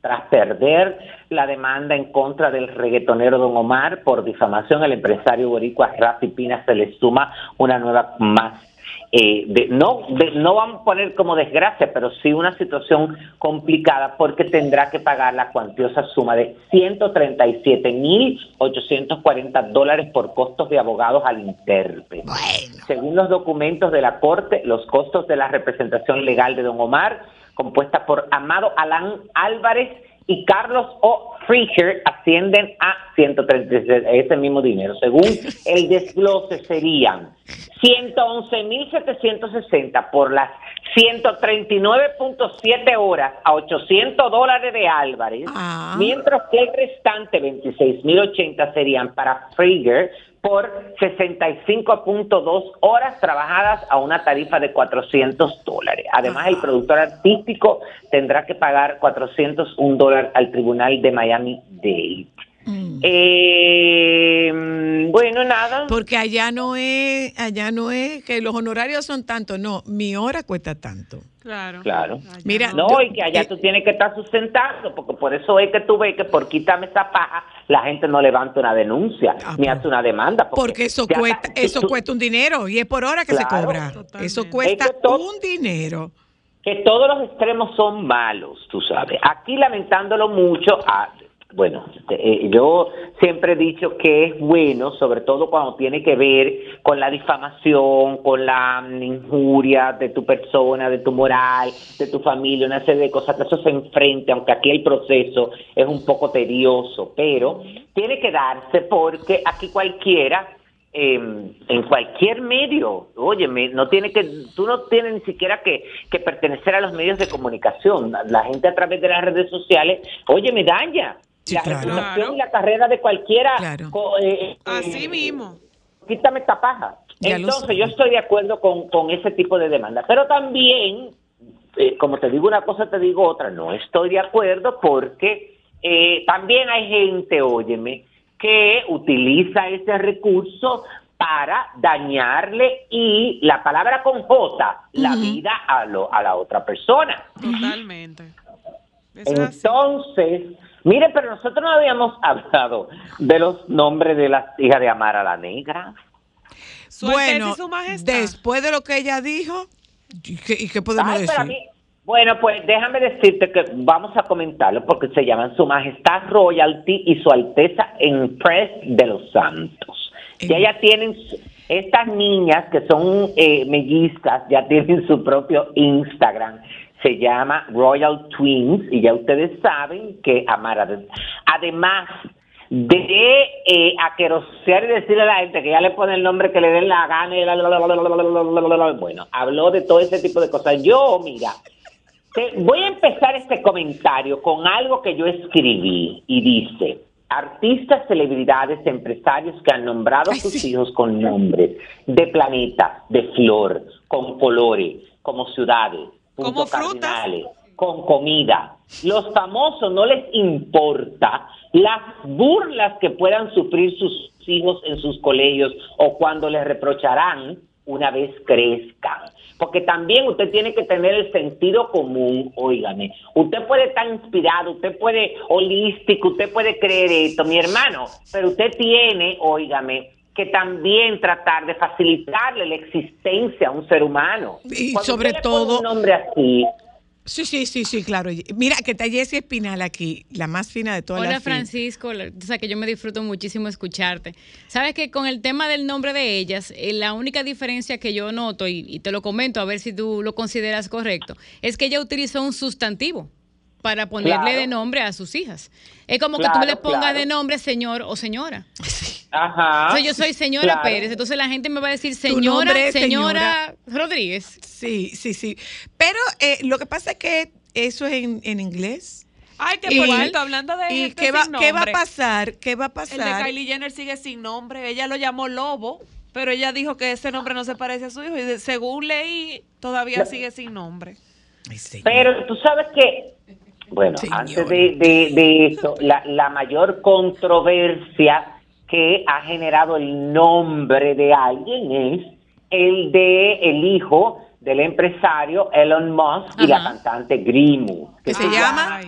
tras perder la demanda en contra del reggaetonero Don Omar por difamación, el empresario boricua Rafi Pina se le suma una nueva más. eh, de- no, de- no vamos a poner como desgracia, pero sí una situación complicada porque tendrá que pagar la cuantiosa suma de 137.840 dólares por costos de abogados al intérprete. Según los documentos de la Corte, los costos de la representación legal de Don Omar, compuesta por Amado Alán Álvarez y Carlos O. Freecher, ascienden a 136, ese mismo dinero. Según el desglose serían 111.760 por las 139.7 horas a 800 dólares de Álvarez, Ah. mientras que el restante 26.080 serían para Frieger por 65.2 horas trabajadas a una tarifa de 400 dólares. Además, el productor artístico tendrá que pagar 401 dólares al tribunal de Miami-Dade. Eh, mm, bueno, nada. Porque allá no es, allá no es que los honorarios son tanto, no, mi hora cuesta tanto. Claro. Claro. Mira, No, yo- y que allá tú tienes que estar sustentando, porque por eso es que tú ves que por quitarme esa paja, la gente no levanta una denuncia, ni hace una demanda. Porque eso cuesta, está- eso tú- cuesta un dinero y es por hora que se cobra. Eso cuesta Es que to- un dinero. que todos los extremos son malos, tú sabes. Aquí lamentándolo mucho, ah, bueno, eh, yo siempre he dicho que es bueno, sobre todo cuando tiene que ver con la difamación, con la injuria de tu persona, de tu moral, de tu familia, una serie de cosas que eso se enfrente, aunque aquí el proceso es un poco tedioso, pero tiene que darse porque aquí cualquiera eh, en cualquier medio, óyeme, no tiene que, tú no tienes ni siquiera que, que pertenecer a los medios de comunicación. La, la gente a través de las redes sociales, óyeme, daña la reputación y la carrera de cualquiera. co- eh, eh, Así mismo. Quítame esta paja. Ya Entonces, yo estoy de acuerdo con, con ese tipo de demanda. Pero también, eh, como te digo una cosa, te digo otra. No estoy de acuerdo porque eh, también hay gente, óyeme, que utiliza ese recurso para dañarle y la palabra con J, la vida a, lo, a la otra persona. Totalmente. Entonces, mire, pero nosotros no habíamos (laughs) hablado de los nombres de las hijas de Amara la Negra. Bueno, después de lo que ella dijo, ¿y qué, y qué podemos Ay, decir? mí- bueno, pues déjame decirte que vamos a comentarlo porque se llaman Su Majestad Royalty y Su Alteza Empress de los Santos. Ya ya tienen, estas niñas que son eh, mellizas, ya tienen su propio Instagram se llama Royal Twins y ya ustedes saben que amar además de eh, aquerosear y decirle a la gente que ya le pone el nombre que le den la gana y la, bueno, habló de todo ese tipo de cosas. Yo, mira, te, voy a empezar este comentario con algo que yo escribí y dice, artistas, celebridades, empresarios que han nombrado a sus hijos con nombres de planetas, de flor, con colores, como ciudades puntos cardinales, con comida. Los famosos no les importa las burlas que puedan sufrir sus hijos en sus colegios o cuando les reprocharán una vez crezcan. Porque también usted tiene que tener el sentido común, óigame. Usted puede estar inspirado, usted puede holístico, usted puede creer esto, mi hermano, pero usted tiene, óigame, que también tratar de facilitarle la existencia a un ser humano. Y Cuando sobre todo- un nombre así, Sí, sí, sí, sí, claro. Mira, que está Jessie Espinal aquí, la más fina de todas Hola las. Francisco, o sea que yo me disfruto muchísimo escucharte. Sabes que con el tema del nombre de ellas, eh, la única diferencia que yo noto, y, y te lo comento a ver si tú lo consideras correcto, es que ella utilizó un sustantivo para ponerle Claro. de nombre a sus hijas. Es como que Claro, tú le pongas claro. de nombre señor o señora. (laughs) Ajá. O sea, yo soy señora claro. Pérez, entonces la gente me va a decir señora, señora, Rodríguez. Sí, sí, sí. Pero eh, lo que pasa es que eso es en, en inglés. Ay, que por cierto, hablando de ¿Y gente qué va, sin qué va a pasar? ¿Qué va a El pasar? de Kylie Jenner sigue sin nombre. Ella lo llamó Lobo, pero ella dijo que ese nombre no se parece a su hijo. Y de- según leí, todavía No. sigue sin nombre. Pero tú sabes que, bueno, antes de, de, de eso, la, la mayor controversia que ha generado el nombre de alguien es el de el hijo del empresario Elon Musk y la cantante Grimu. ¿Qué se llama?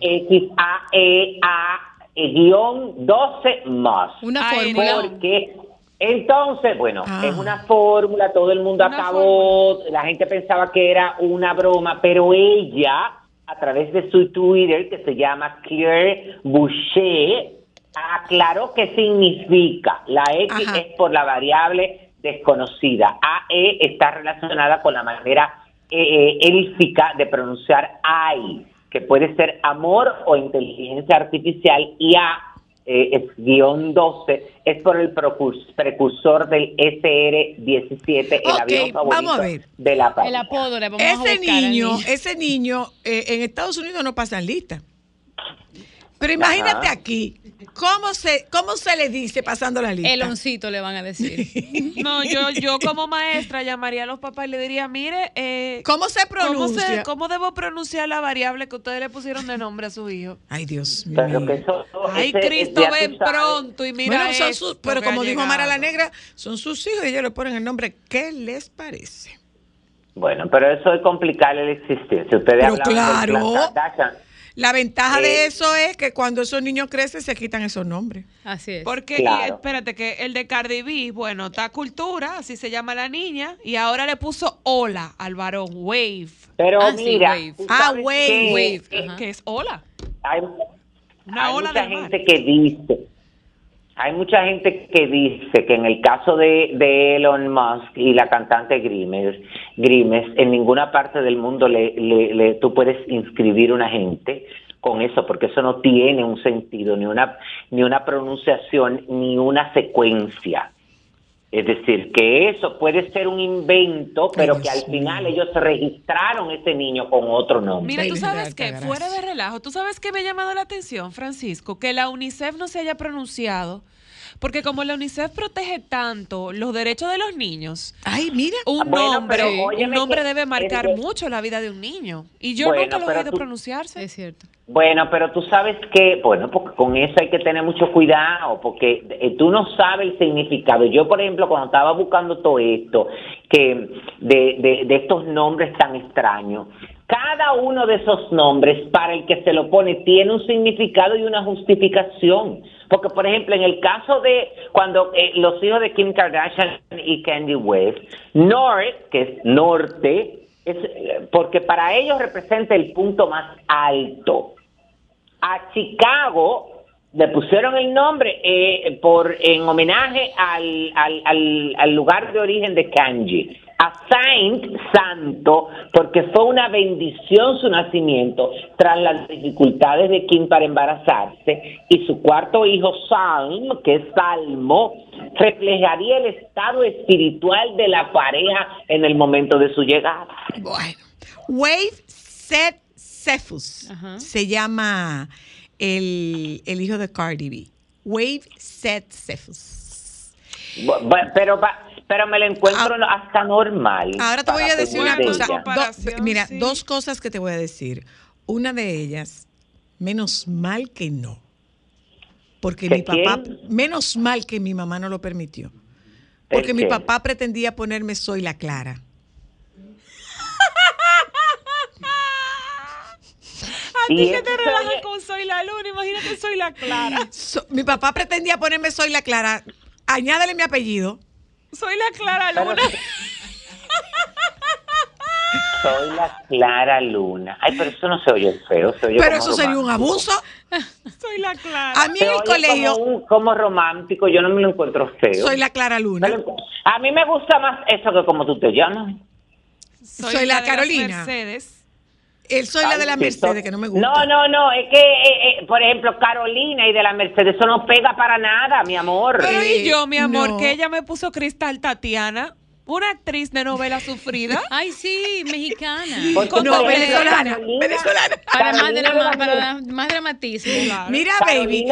X-A-E-A E guion 12 Musk. Una fórmula. Porque entonces, bueno, Ah. es una fórmula, todo el mundo acabó, la gente pensaba que era una broma, pero ella, a través de su Twitter, que se llama Claire Boucher, aclaró qué significa. La X Ajá. es por la variable desconocida. AE está relacionada con la manera eh, eh, élfica de pronunciar AI, que puede ser amor o inteligencia artificial, y A eh, es guion 12, es por el precursor del SR-17, el Ok, avión favorito vamos a ver. de la paz. El apodo le vamos a Ese niño. ese niño, eh, en Estados Unidos no pasan lista. Pero imagínate Ajá. aquí, ¿cómo se, ¿cómo se le dice pasando la lista? El oncito le van a decir. (laughs) No, yo, yo como maestra llamaría a los papás y le diría, mire, eh, ¿Cómo se ¿cómo, pronuncia? ¿cómo debo pronunciar la variable que ustedes le pusieron de nombre a su hijo? Ay, Dios mío. Pero que eso, Ay, ese- Cristo, ven sabes. pronto y mira Bueno, son esto sus- pero como dijo Mara la. Negra, son sus hijos y ellos le ponen el nombre. ¿Qué les parece? Bueno, pero eso es complicarle la existencia. Ustedes Pero de claro. Kardashian. La ventaja de Eh. eso es que cuando esos niños crecen se quitan esos nombres. Así es. Porque, Claro. y espérate, que el de Cardi B, bueno, está cultura, así se llama la niña, y ahora le puso hola al varón, wave. Pero Ah, sí, mira, wave. Ah, wave, que- wave, que es hola. hay, Una hay ola mucha mar. gente que dice, hay mucha gente que dice que en el caso de, Elon Musk y la cantante Grimes, Grimes, en ninguna parte del mundo le, le- le- tú puedes inscribir una gente con eso, porque eso no tiene un sentido, ni una, ni una pronunciación, ni una secuencia. Es decir, que eso puede ser un invento, pero Ay, que al final ellos registraron ese niño con otro nombre. Mira, tú sabes que fuera de relajo, tú sabes que me ha llamado la atención, Francisco, que la UNICEF no se haya pronunciado, porque como la UNICEF protege tanto los derechos de los niños, Ay, mira. un Bueno, nombre, un nombre debe marcar que- mucho la vida de un niño. Y yo Bueno, nunca lo he oído tú- pronunciarse. Es cierto. Bueno, pero tú sabes que, bueno, porque con eso hay que tener mucho cuidado, porque eh, tú no sabes el significado. Yo, por ejemplo, cuando estaba buscando todo esto, que de, de, de estos nombres tan extraños, cada uno de esos nombres, para el que se lo pone, tiene un significado y una justificación. Porque, por ejemplo, en el caso de cuando eh, los hijos de Kim Kardashian y Candy West, North, que es norte, es eh, porque para ellos representa el punto más alto. A Chicago le pusieron el nombre eh, por en homenaje al, al, lugar de origen de Kanji. A Saint, santo, porque fue una bendición su nacimiento tras las dificultades de Kim para embarazarse y su cuarto hijo Salm, que es Salmo, reflejaría el estado espiritual de la pareja en el momento de su llegada. Bueno. Wave Set Cephus Ajá. se llama el, el hijo de Cardi B. Wave Set Cephus. Pero, va- pero me lo encuentro hasta normal. Ah. Ahora te voy a decir una cosa. Do- mira, sí. dos cosas que te voy a decir. Una de ellas, menos mal que no. Porque ¿Que mi papá, quién? menos mal que mi mamá no lo permitió. ¿El Porque mi papá pretendía ponerme Soy la Clara. Ti que te relajas con Soy la Luna, imagínate Soy la Clara. So- mi papá pretendía ponerme Soy la Clara. Añádele mi apellido. Soy la Clara Pero- Luna. Soy la Clara Luna. Ay, pero eso no se oye feo. Se oye Pero como eso sería un abuso. Soy la Clara. A mí en el colegio, Como, un- como romántico, yo no me lo encuentro feo. Soy la Clara Luna. A mí me gusta más eso que como tú te llamas. soy la de las Carolina. Mercedes. Él soy la de la Mercedes, que no me gusta. No, no, no, es que, eh, eh, por ejemplo, Carolina y de la Mercedes, eso no pega para nada, mi amor. Pero Eh, y yo, mi amor, no. que ella me puso Cristal Tatiana, una actriz de novela sufrida. (laughs) Ay, sí, mexicana. Con No, por ejemplo, venezolana, venezolana. Para más, para más dramatismo. Mira, baby,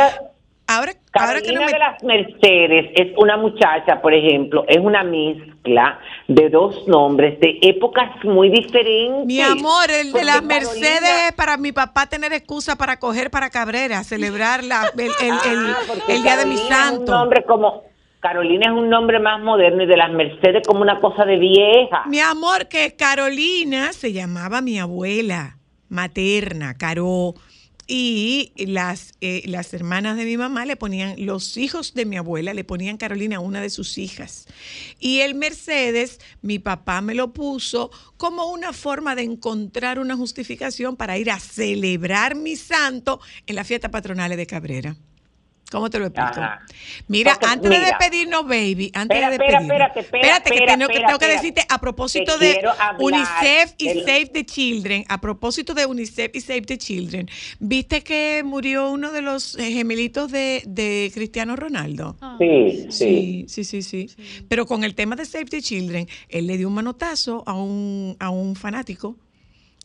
Carolina- ahora, ahora que no Carolina me... de las Mercedes es una muchacha, por ejemplo, es una mezcla de dos nombres de épocas muy diferentes. Mi amor, el de las Carolina- Mercedes es para mi papá tener excusa para coger para Cabrera, celebrar la- el, el- el- Ah, el día de mi es un santo. nombre como Carolina es un nombre más moderno y de las Mercedes como una cosa de vieja. Mi amor, que Carolina se llamaba mi abuela materna, Caro. Y las, eh, las hermanas de mi mamá le ponían, los hijos de mi abuela le ponían Carolina una de sus hijas. Y el Mercedes, mi papá me lo puso como una forma de encontrar una justificación para ir a celebrar mi santo en las fiestas patronales de Cabrera. ¿Cómo te lo explico? Ajá. Mira, Porque, antes de despedirnos, baby, antes Espera, de despedirnos. espérate, espera, espérate, que espera, tengo, que espera, tengo que decirte a propósito de UNICEF y del- Save the Children, a propósito de UNICEF y Save the Children, ¿viste que murió uno de los eh, gemelitos de, de Cristiano Ronaldo? Sí, sí. Sí, sí, sí, sí. Pero con el tema de Save the Children, él le dio un manotazo a un, a un fanático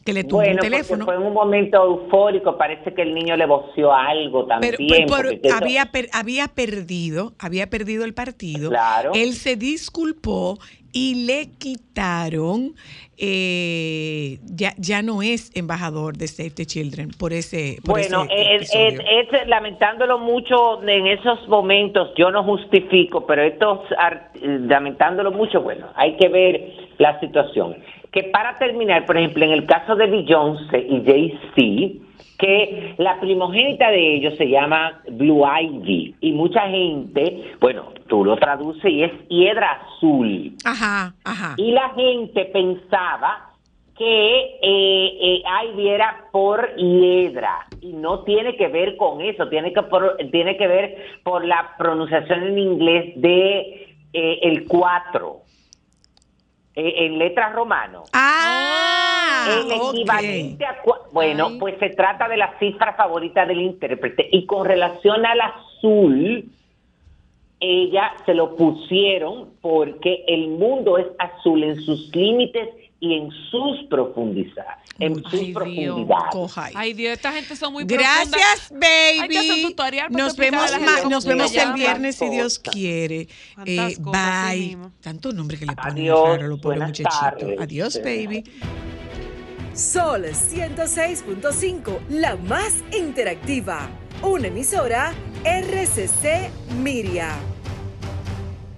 que le tumbó Bueno, un teléfono. fue en un momento eufórico, parece que el niño le voció algo también. Pero, pero- pero porque eso- había, per- había perdido, había perdido el partido. Claro. Él se disculpó y le quitaron, eh, ya, ya no es embajador de Save the Children por ese por Bueno, ese es, episodio. es- es- lamentándolo mucho en esos momentos, yo no justifico, pero estos, lamentándolo mucho, bueno, hay que ver la situación. Que para terminar, por ejemplo, en el caso de Beyoncé y Jay-Z, que la primogénita de ellos se llama Blue Ivy y mucha gente, bueno, tú lo traduces y es hiedra azul. Ajá, ajá. Y la gente pensaba que eh, eh, Ivy era por hiedra y no tiene que ver con eso, tiene que por- tiene que ver por la pronunciación en inglés de eh, el 4 eh, en letras romano. Ah, el equivalente a bueno, pues se trata de la cifra favorita del intérprete. Y con relación al azul ella se lo pusieron porque el mundo es azul en sus límites y en sus profundidades, en sus profundidades. Ay, Dios, esta gente son muy Gracias, profundas. Hay que hacer baby. tutorial para Nos vemos, a la ma- gente nos cómo vemos se el viernes si Dios quiere. Eh, bye. Tanto nombre que le ponen Adiós, raro, los pobres buenas muchachitos. tardes. Adiós, baby. Sol 106.5, la más interactiva. Una emisora RCC Miria.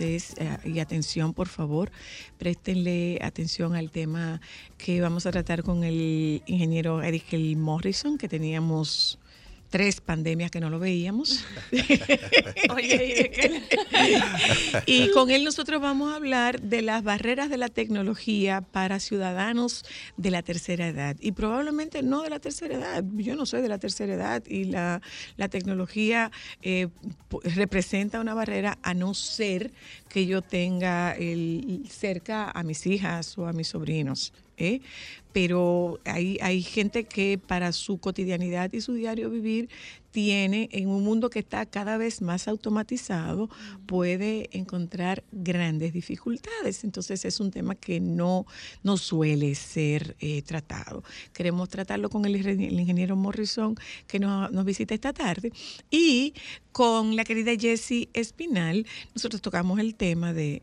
Eh, y atención por favor, préstenle atención al tema que vamos a tratar con el ingeniero Eric. Morrison, que teníamos tres pandemias que no lo veíamos. (laughs) (laughs) Y con él nosotros vamos a hablar de las barreras de la tecnología para ciudadanos de la tercera edad. Y probablemente no de la tercera edad. Yo no soy de la tercera edad y la, la tecnología eh, representa una barrera a no ser que yo tenga el, cerca a mis hijas o a mis sobrinos. ¿Eh? Pero hay, hay gente que para su cotidianidad y su diario vivir tiene, en un mundo que está cada vez más automatizado, puede encontrar grandes dificultades. Entonces es un tema que no, no suele ser eh, tratado. Queremos tratarlo con el, el ingeniero Morrison que nos, nos visita esta tarde y con la querida Jessie Espinal, nosotros tocamos el tema de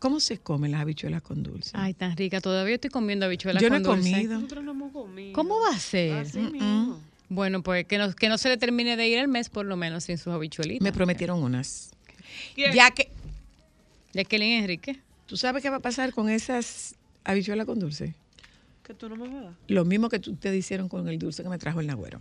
cómo se comen las habichuelas con dulce. Ay, tan rica. Todavía estoy comiendo habichuelas Yo no con he dulce. comido. Nosotros no hemos comido. ¿Cómo va a ser? Así mismo. Bueno, pues que no, que no se le termine de ir el mes por lo menos sin sus habichuelitas. Me prometieron unas. ¿Quién? Ya que, Jacqueline Enrique. ¿tú sabes qué va a pasar con esas habichuelas con dulce? Que tú no me vas a dar. Lo mismo que tú te hicieron con el dulce que me trajo el nagüero.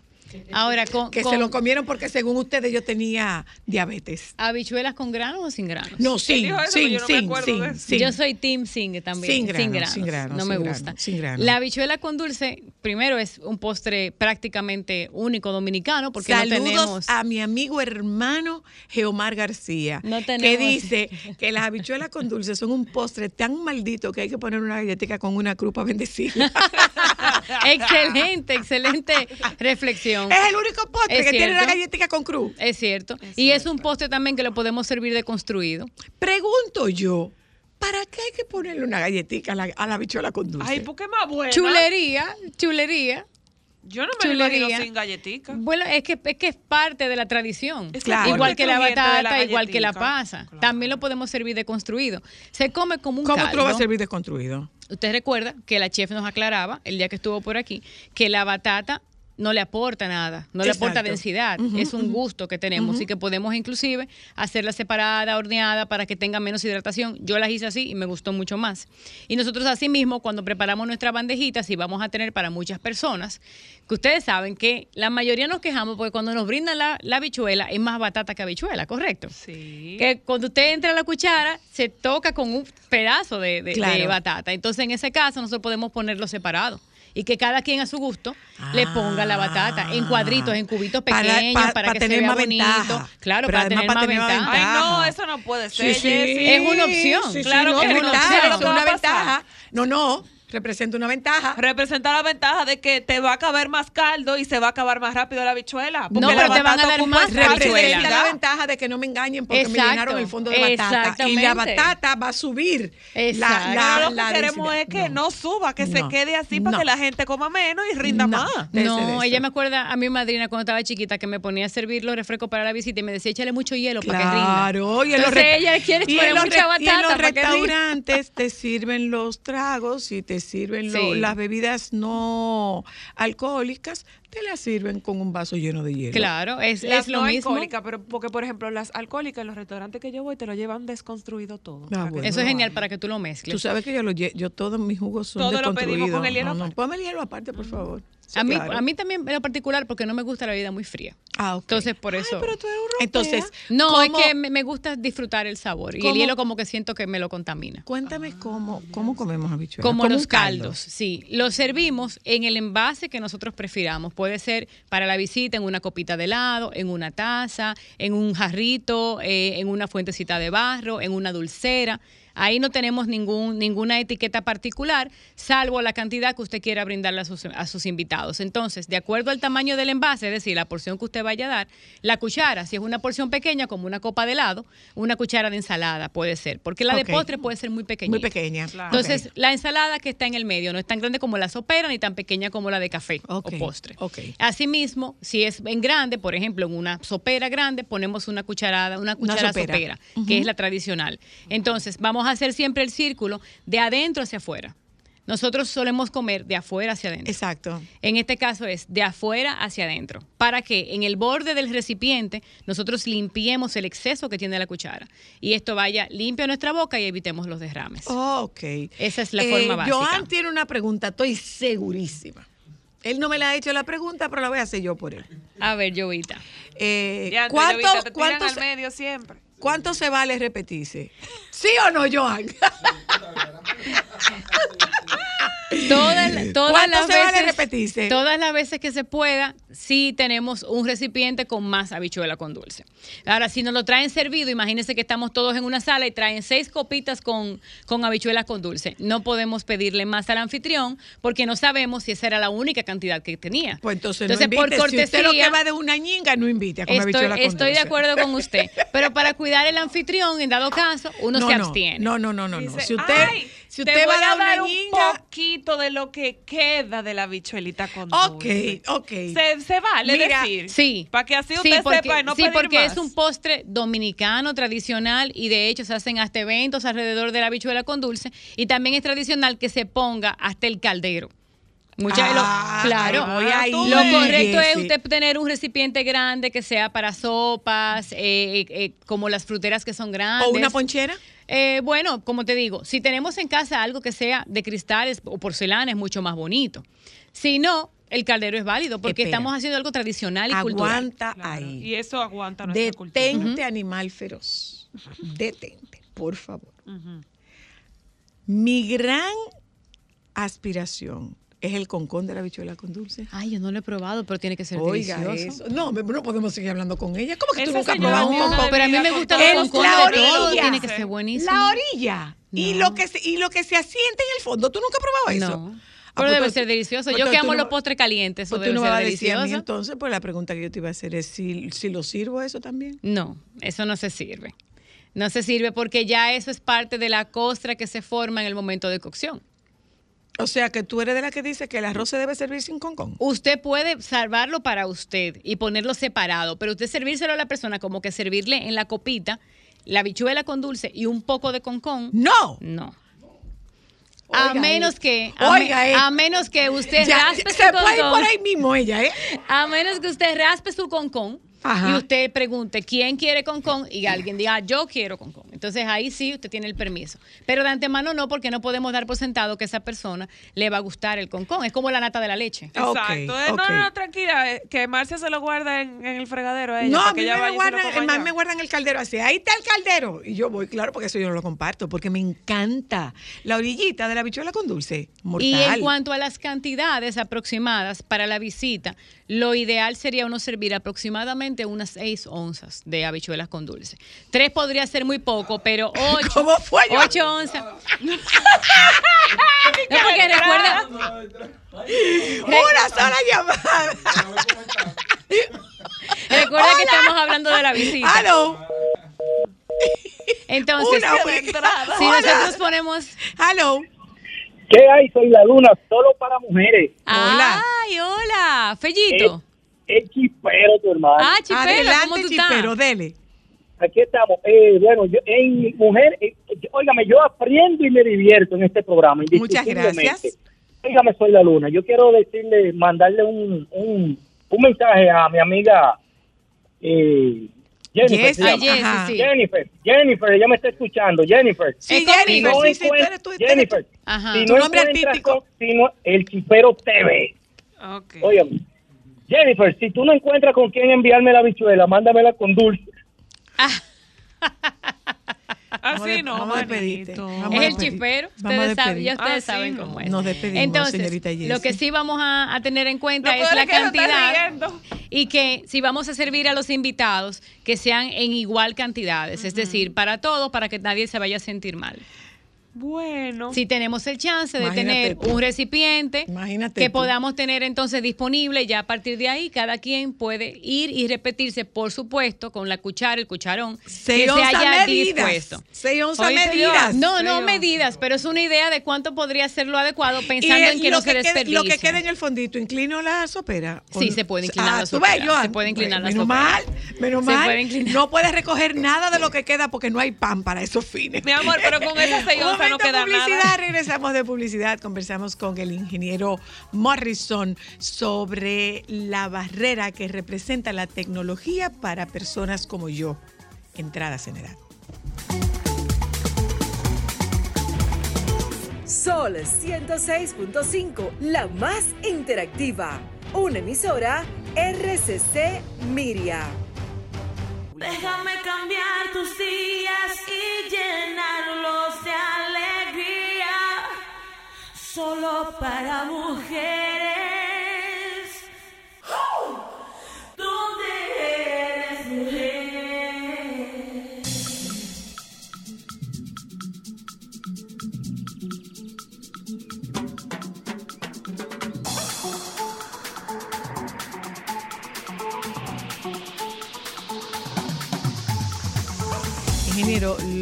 Ahora, con, Que con se lo comieron porque según ustedes yo tenía diabetes. habichuelas con granos o sin granos. No, sin, sin, no sin, sin, sin. Yo soy team sing también. Sin granos, granos. sin granos, No sin me granos, gusta. sin granos. La habichuela con dulce, primero es un postre prácticamente único dominicano porque Saludos no tenemos. a mi amigo hermano Geomar García, No que tenemos- dice que las habichuelas con dulce son un postre tan maldito que hay que poner una galletita con una cruz para bendecirla. (laughs) excelente, excelente reflexión. Es el único postre Es que tiene cierto. una galletita con cruz. Es cierto. y es un postre también que lo podemos servir de construido. Pregunto yo, ¿para qué hay que ponerle una galletita a la, a la habichuela con dulce? Ay, ¿por qué más buena? Chulería, chulería. Yo no me lo imagino Chulería. sin galletica. Bueno, es que, es que es parte de la tradición. Es Claro. Igual que la de batata, igual que la pasa. También lo podemos servir deconstruido. Se come como un ¿Cómo caldo. tú lo vas a servir desconstruido? Usted recuerda que la chef nos aclaraba el día que estuvo por aquí que la batata no le aporta nada, no le aporta densidad, es un gusto que tenemos y que podemos inclusive hacerla separada, horneada para que tenga menos hidratación. Yo las hice así y me gustó mucho más. Y nosotros asimismo cuando preparamos nuestra bandejita, si vamos a tener para muchas personas, que ustedes saben que la mayoría nos quejamos porque cuando nos brindan la, la habichuela es más batata que habichuela, ¿correcto? Sí. Que cuando usted entra a la cuchara, se toca con un pedazo de, de- Claro. de batata. Entonces, en ese caso, nosotros podemos ponerlo separado. Y que cada quien a su gusto le ponga la batata en cuadritos, en cubitos pequeños, pa- para, pa que tener se vea más bonito. ventaja. Claro, Pero para tener para más tener más ventaja. Ay, no, eso no puede Sí, ser. sí. Jessy. Es una opción. Sí, sí, Claro no, que es no. ventaja, ¿Sabes lo es que va una ventaja. No, no, representa una ventaja. Representa la ventaja de que te va a caber más caldo y se va a acabar más rápido la habichuela. No, pero te van a batata dar más. Representa la ventaja de que no me engañen porque me Exacto. llenaron el fondo de batata. Y la batata va a subir. Exacto. La, la, Pero lo la que queremos densidad. es que no, suba, que se No. quede así para No. que la gente coma menos y rinda No. más. No, ella me acuerda a mi madrina cuando estaba chiquita que me ponía a servir los refrescos para la visita y me decía, échale mucho hielo para que rinda. Claro, y en Entonces ella quiere y en los mucha re- y en batata los restaurantes te sirven los tragos y te sirven lo- Sí. las bebidas no alcohólicas, te las sirven con un vaso lleno de hielo. Claro, es, Las es lo no mismo. alcohólicas, pero porque por ejemplo las alcohólicas en los restaurantes que yo voy te lo llevan desconstruido todo. Ah, bueno. Eso es genial para que tú lo mezcles. Tú sabes que yo, lo, lle- yo todos mis jugos son Todo lo pedimos desconstruidos. con el hielo no, no, ponme el hielo aparte, por favor. Sí, a, mí, claro. a mí también en lo particular porque no me gusta la bebida muy fría. Ah, ok. Entonces, por eso. pero tú eres europea. Entonces, no, ¿cómo- es que me, me gusta disfrutar el sabor. Y el hielo como que siento que me lo contamina. Cuéntame cómo, cómo comemos habichuelas. Como los caldo. caldos, sí. Los servimos en el envase que nosotros prefiramos. Puede ser para la visita en una copita de helado, en una taza, en un jarrito, eh, en una fuentecita de barro, en una dulcera. Ahí no tenemos ningún, ninguna etiqueta particular, salvo la cantidad que usted quiera brindarle a sus, a sus invitados. Entonces, de acuerdo al tamaño del envase, es decir, la porción que usted vaya a dar, la cuchara, si es una porción pequeña, como una copa de helado, una cuchara de ensalada puede ser, porque la de postre puede ser muy pequeña. Muy pequeña. Entonces, Ok. la ensalada que está en el medio no es tan grande como la sopera ni tan pequeña como la de café o postre. ok. Asimismo, si es en grande, por ejemplo, en una sopera grande, ponemos una cucharada, una cuchara sopera. sopera, que es la tradicional. Entonces, vamos a hacer siempre el círculo de adentro hacia afuera. Nosotros solemos comer de afuera hacia adentro. Exacto. En este caso es de afuera hacia adentro. Para que en el borde del recipiente nosotros limpiemos el exceso que tiene la cuchara. Y esto vaya limpio a nuestra boca y evitemos los derrames. Ok. Esa es la Eh, forma básica. Joan tiene una pregunta, estoy segurísima. Él no me la ha hecho la pregunta, pero la voy a hacer yo por él. A ver, Jovita. Eh, ¿cuánto, ¿cuánto, te tiran cuánto, al medio siempre. Cuánto se vale repetirse? ¿Sí o no, Joan? (laughs) (laughs) Todas, (laughs) todas ¿Cuánto las se vale veces, repetirse? Todas las veces que se pueda, sí tenemos un recipiente con más habichuela con dulce. Ahora, si nos lo traen servido, imagínense que estamos todos en una sala y traen seis copitas con, con habichuelas con dulce. No podemos pedirle más al anfitrión porque no sabemos si esa era la única cantidad que tenía. Pues entonces, Entonces, no por invite. Si usted lo que cortesía- va de una ñinga, no invite a comer Estoy, habichuela con estoy de dulce. acuerdo con usted. (laughs) Pero para cuidar el anfitrión, en dado caso, uno no, se no, abstiene. No, no, no, no. no. Si usted, "Ay, si te usted va voy a dar una un poquito de lo que queda de la bichuelita con ok, dulce. ok. Se, se vale Mira, decir. Sí. Para que así Sí, usted porque, sepa y no sí, pedir porque más. es un postre dominicano tradicional y de hecho se hacen hasta eventos alrededor de la habichuela con dulce y también es tradicional que se ponga hasta el caldero. Mucha- lo- Ah, claro, ahí lo correcto es usted tener un recipiente grande que sea para sopas, eh, eh, como las fruteras que son grandes. o una ponchera. Eh, bueno, como te digo, si tenemos en casa algo que sea de cristales o porcelana es mucho más bonito. Si no, el caldero es válido porque Espera. estamos haciendo algo tradicional y cultural. Aguanta Claro, ahí. Y eso aguanta nuestra cultura. Detente, animal feroz. Detente, por favor. Mi gran aspiración es el concón de la bichuela con dulce. Ay, yo no lo he probado, pero tiene que ser Oiga delicioso. eso. No, me- no podemos seguir hablando con ella. ¿Cómo que tú Esa nunca has probado un concón? pero a mí me gusta con los En dulce. concones la de todo, orilla. tiene que ser buenísimo. La orilla. Y, lo que se, y lo que se asienta en el fondo. ¿Tú nunca has probado eso? No. Ah, Pero pues debe tú- ser delicioso. pues Yo tú- que tú amo no los postres calientes, eso Pues tú debe no me ser vas a decir a mí delicioso. entonces, pues la pregunta que yo te iba a hacer es si, si lo sirvo eso también. No, eso no se sirve. No se sirve porque ya eso es parte de la costra que se forma en el momento de cocción. O sea, que tú eres de la que dice que el arroz se debe servir sin concón. Usted puede salvarlo para usted y ponerlo separado, pero usted servírselo a la persona como que servirle en la copita la bichuela con dulce y un poco de concón. No. No. A menos ahí. que, a, Oiga me- ahí. a menos que usted Ya, raspe se su puede ir por ahí mismo ella, ¿eh? A menos que usted raspe su concón Ajá. y usted pregunte quién quiere concón y alguien diga "Ah, yo quiero concón. Entonces ahí sí usted tiene el permiso. Pero de antemano no, porque no podemos dar por sentado que a esa persona le va a gustar el concón. Es como la nata de la leche. Exacto. Eh, No, no, no, tranquila, eh, que Marcia se lo guarda en, en el fregadero a ella. No, a que mí ella me, lo guardan, más me guardan el caldero así. Ahí está el caldero. Y yo voy, claro, porque eso yo no lo comparto, porque me encanta la orillita de la bichuela con dulce. Mortal. Y en cuanto a las cantidades aproximadas para la visita, lo ideal sería uno servir aproximadamente unas 6 onzas de habichuelas con dulce. Tres podría ser muy poco, pero 8 (laughs) ¿Cómo fue yo? onzas. (laughs) No, porque recuerda, Una sola llamada. (laughs) recuerda que estamos hablando de la visita. Aló. Entonces, si Hola. nosotros ponemos... Aló. ¿Qué hay? Soy la luna, solo para mujeres. ¡Ay, hola! Fellito. Es chipero, tu hermano. Ah, chipero, Adelante, ¿cómo tú estás? chipero, dele. Aquí estamos. Eh, bueno, yo, en mujer, eh, yo- óigame, yo aprendo y me divierto en este programa. Muchas gracias. Óigame, soy la luna. Yo quiero decirle, mandarle un, un, un mensaje a mi amiga eh, Jennifer. Yes, se a llama. Jessie, Ajá. sí. Jennifer, Jennifer, ella me está escuchando. Jennifer. Sí, conmigo. Jennifer, no sí, sí, tú encuent- eres tú, tú eres Jennifer, tú. Ajá. si Tu no nombre artístico. con- si no- el chipero TV. Ok. Óyame, Jennifer, si tú no encuentras con quién enviarme la bichuela, mándamela con dulce. (laughs) Así no, vamos a Es el a Ustedes, saben, ya ustedes Ah, saben no. cómo es. Nos despedimos, Entonces, señorita Jessie. lo que sí vamos a, a tener en cuenta es la cantidad y que si vamos a servir a los invitados, que sean en igual cantidades, es decir, para todos, para que nadie se vaya a sentir mal. Bueno. Si tenemos el chance de Imagínate tener tú. un recipiente Imagínate que tú. podamos tener entonces disponible, ya a partir de ahí cada quien puede ir y repetirse, por supuesto, con la cuchara, el cucharón, Seis que se onzas haya medidas. dispuesto. Seis onzas Oíste, medidas. No, no medidas, pero es una idea de cuánto podría ser lo adecuado pensando el- en que no se quede- desperdicie. Lo que queda en el fondito, ¿inclino la sopera? ¿O Sí, no? se puede inclinar ah, la ¿tú ves, sopera, Joan? se puede inclinar la menos sopera. mal, menos Se mal. puede inclinar. No puedes recoger nada de lo que queda porque no hay pan para esos fines. Mi amor, pero con esas seis Un (laughs) onzas no queda publicidad, nada. regresamos de publicidad, conversamos con el ingeniero Morrison sobre la barrera que representa la tecnología para personas como yo, entradas en edad. Sol 106.5, la más interactiva. Una emisora RCC Miria. Déjame cambiar tus días y llenarlos de. Solo para mujeres.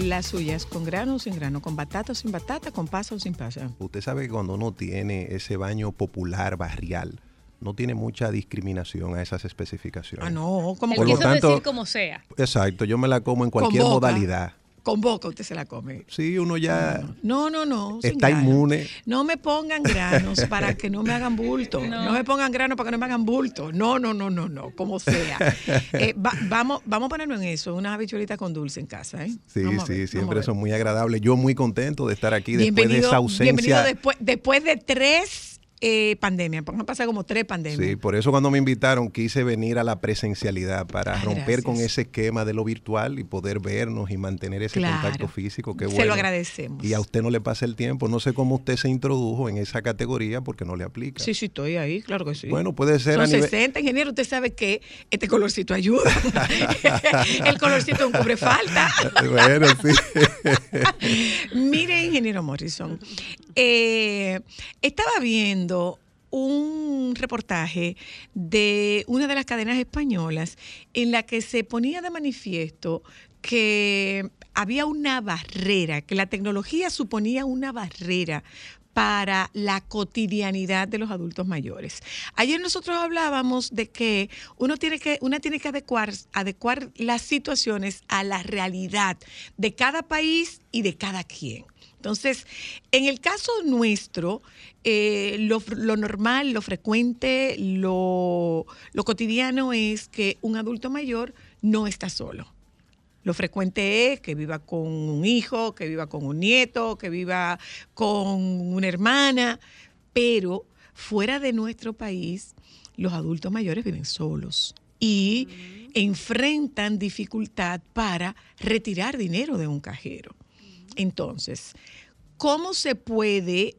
Las suyas, ¿con grano o sin grano? ¿Con batata o sin batata? ¿Con pasa o sin pasa? Usted sabe que cuando uno tiene ese baño popular barrial, no tiene mucha discriminación a esas especificaciones. Ah, no, como Él Por lo tanto- decir como sea. Exacto, yo me la como en cualquier modalidad. Con boca usted se la come. Sí, uno ya No, no, no. está inmune. No me pongan granos para que no me hagan bulto. (laughs) No, me pongan granos para que no me hagan bulto. No, no, no, no, no, como sea. (laughs) Eh, va- vamos, vamos a ponernos en eso, unas habichuelitas con dulce en casa, ¿eh? Sí, sí, siempre son muy agradables. Yo muy contento de estar aquí después de Bienvenido, esa bienvenido ausencia. después, después de tres eh, pandemias, porque han pasado como tres pandemias. Sí, por eso cuando me invitaron quise venir a la presencialidad para romper gracias. con ese esquema de lo virtual y poder vernos y mantener ese Claro. contacto físico. Qué Se bueno. lo agradecemos. Y a usted no le pasa el tiempo. No sé cómo usted se introdujo en esa categoría porque no le aplica. Sí, sí, estoy ahí, claro que sí. Bueno, puede ser Son a nivel... 60, ingeniero, usted sabe que este colorcito ayuda. (laughs) El colorcito es un cubre falta. (laughs) bueno, sí. (laughs) Mire, ingeniero Morrison, eh, estaba viendo un reportaje de una de las cadenas españolas en la que se ponía de manifiesto que había una barrera, que la tecnología suponía una barrera para la cotidianidad de los adultos mayores. Ayer nosotros hablábamos de que uno tiene que, una tiene que adecuar, adecuar las situaciones a la realidad de cada país y de cada quien. Entonces, en el caso nuestro, eh, lo, lo normal, lo frecuente, lo, lo cotidiano es que un adulto mayor no está solo. Lo frecuente es que viva con un hijo, que viva con un nieto, que viva con una hermana, pero fuera de nuestro país, los adultos mayores viven solos y enfrentan dificultad para retirar dinero de un cajero. Entonces, ¿cómo se puede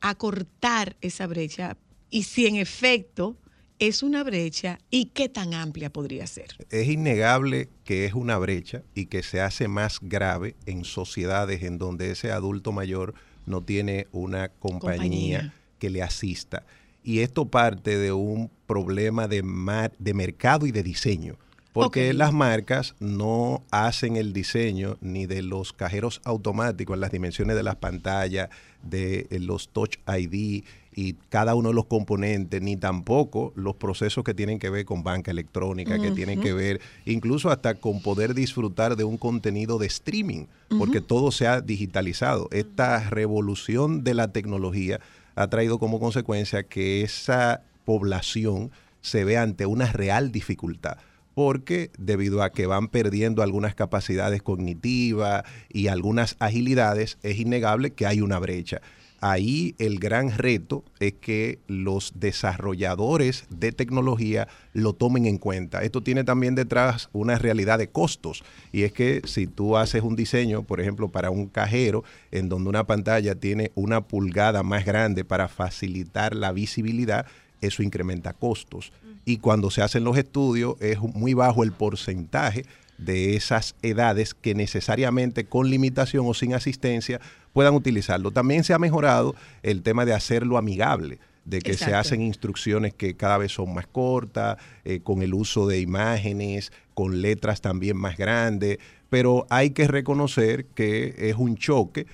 acortar esa brecha? Y si en efecto es una brecha, ¿y qué tan amplia podría ser? Es innegable que es una brecha y que se hace más grave en sociedades en donde ese adulto mayor no tiene una compañía, Compañía. que le asista. Y esto parte de un problema de, mar- de mercado y de diseño. Porque las marcas no hacen el diseño ni de los cajeros automáticos en las dimensiones de las pantallas, de eh, los Touch ID y cada uno de los componentes, ni tampoco los procesos que tienen que ver con banca electrónica, que tienen que ver incluso hasta con poder disfrutar de un contenido de streaming, porque todo se ha digitalizado. Esta revolución de la tecnología ha traído como consecuencia que esa población se ve ante una real dificultad porque debido a que van perdiendo algunas capacidades cognitivas y algunas agilidades, es innegable que hay una brecha. Ahí el gran reto es que los desarrolladores de tecnología lo tomen en cuenta. Esto tiene también detrás una realidad de costos y es que si tú haces un diseño, por ejemplo, para un cajero en donde una pantalla tiene una pulgada más grande para facilitar la visibilidad, eso incrementa costos. Y cuando se hacen los estudios es muy bajo el porcentaje de esas edades que necesariamente con limitación o sin asistencia puedan utilizarlo. También se ha mejorado el tema de hacerlo amigable, de que se hacen instrucciones que cada vez son más cortas, eh, con el uso de imágenes, con letras también más grandes, pero hay que reconocer que es un choque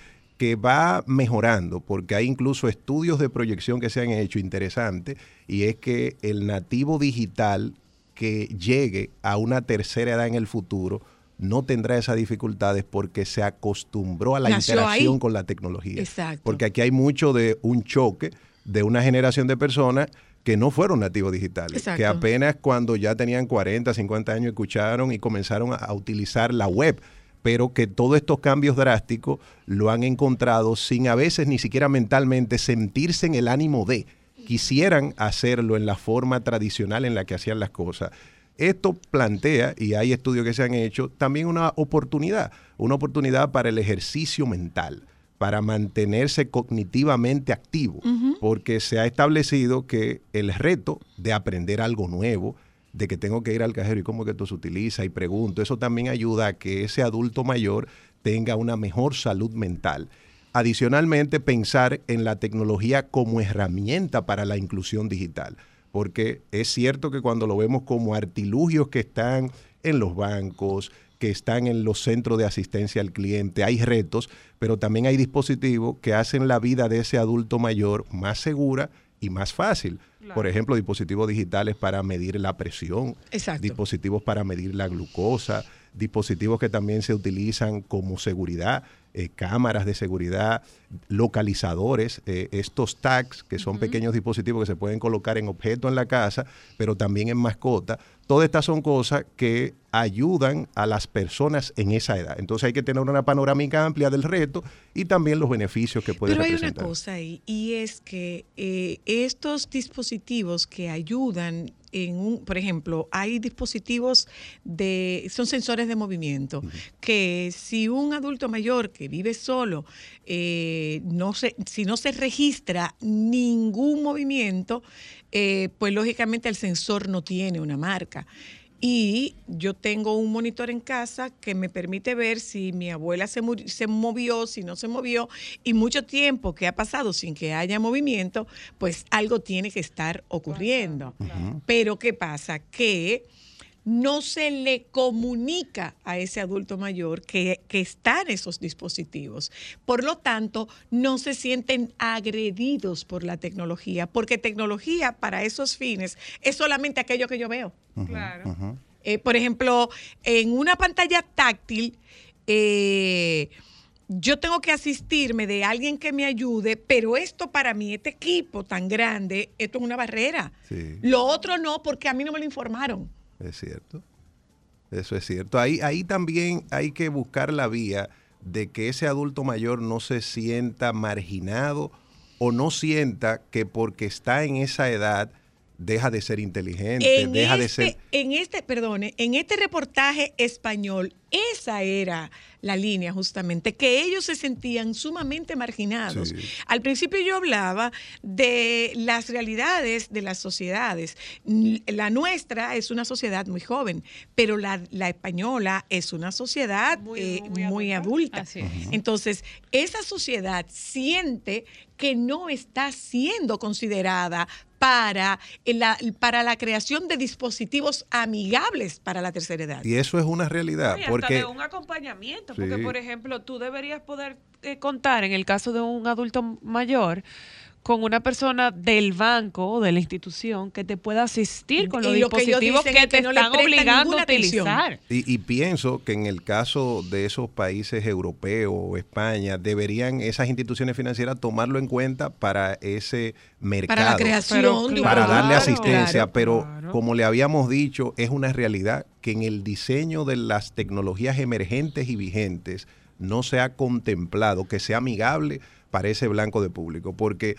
que va mejorando, porque hay incluso estudios de proyección que se han hecho interesantes, y es que el nativo digital que llegue a una tercera edad en el futuro no tendrá esas dificultades porque se acostumbró a la Nació interacción ahí. con la tecnología. Exacto. Porque aquí hay mucho de un choque de una generación de personas que no fueron nativos digitales, Exacto. que apenas cuando ya tenían 40, 50 años escucharon y comenzaron a, a utilizar la web, pero que todos estos cambios drásticos lo han encontrado sin a veces ni siquiera mentalmente sentirse en el ánimo de, quisieran hacerlo en la forma tradicional en la que hacían las cosas. Esto plantea, y hay estudios que se han hecho, también una oportunidad, una oportunidad para el ejercicio mental, para mantenerse cognitivamente activo, porque se ha establecido que el reto de aprender algo nuevo, de que tengo que ir al cajero y cómo que esto se utiliza y pregunto, eso también ayuda a que ese adulto mayor tenga una mejor salud mental. Adicionalmente, pensar en la tecnología como herramienta para la inclusión digital, porque es cierto que cuando lo vemos como artilugios que están en los bancos, que están en los centros de asistencia al cliente, hay retos, pero también hay dispositivos que hacen la vida de ese adulto mayor más segura y más fácil. Por ejemplo, dispositivos digitales para medir la presión, Exacto. dispositivos para medir la glucosa, dispositivos que también se utilizan como seguridad, eh, cámaras de seguridad, localizadores, eh, estos tags, que son pequeños dispositivos que se pueden colocar en objetos en la casa, pero también en mascota. Todas estas son cosas que ayudan a las personas en esa edad. Entonces hay que tener una panorámica amplia del reto y también los beneficios que puede Pero hay una cosa ahí, y es que eh, estos dispositivos que ayudan en un, por ejemplo, hay dispositivos de, son sensores de movimiento, que si un adulto mayor que vive solo, eh, no se, si no se registra ningún movimiento, eh, pues lógicamente el sensor no tiene una marca. Y yo tengo un monitor en casa que me permite ver si mi abuela se, se movió, si no se movió, y mucho tiempo que ha pasado sin que haya movimiento, pues algo tiene que estar ocurriendo. Pero ¿qué pasa? Que no se le comunica a ese adulto mayor que, que están esos dispositivos. Por lo tanto, no se sienten agredidos por la tecnología, porque tecnología para esos fines es solamente aquello que yo veo. Claro. Eh, por ejemplo, en una pantalla táctil, eh, yo tengo que asistirme de alguien que me ayude, pero esto para mí, este equipo tan grande, esto es una barrera. Sí, Lo otro no, porque a mí no me lo informaron. Es cierto. Eso es cierto. Ahí, ahí también hay que buscar la vía de que ese adulto mayor no se sienta marginado o no sienta que porque está en esa edad deja de ser inteligente, En deja de este, ser... en este, perdone, en este reportaje español, esa era la línea justamente, que ellos se sentían sumamente marginados. Sí. Al principio yo hablaba de las realidades de las sociedades. La nuestra es una sociedad muy joven, pero la, la española es una sociedad eh, muy, adulta. Entonces, esa sociedad siente que no está siendo considerada para la, para la creación de dispositivos amigables para la tercera edad. Y eso es una realidad, porque... de un acompañamiento, porque Sí. por ejemplo, tú deberías poder eh, contar en el caso de un adulto mayor con una persona del banco o de la institución que te pueda asistir con los Y lo que dispositivos que es que te no están obligando a utilizar. Y, y pienso que en el caso de esos países europeos o España, deberían esas instituciones financieras tomarlo en cuenta para ese mercado. Para la creación de un Para darle asistencia. Claro, pero como le habíamos dicho, es una realidad que en el diseño de las tecnologías emergentes y vigentes no se ha contemplado que sea amigable para ese blanco de público. Porque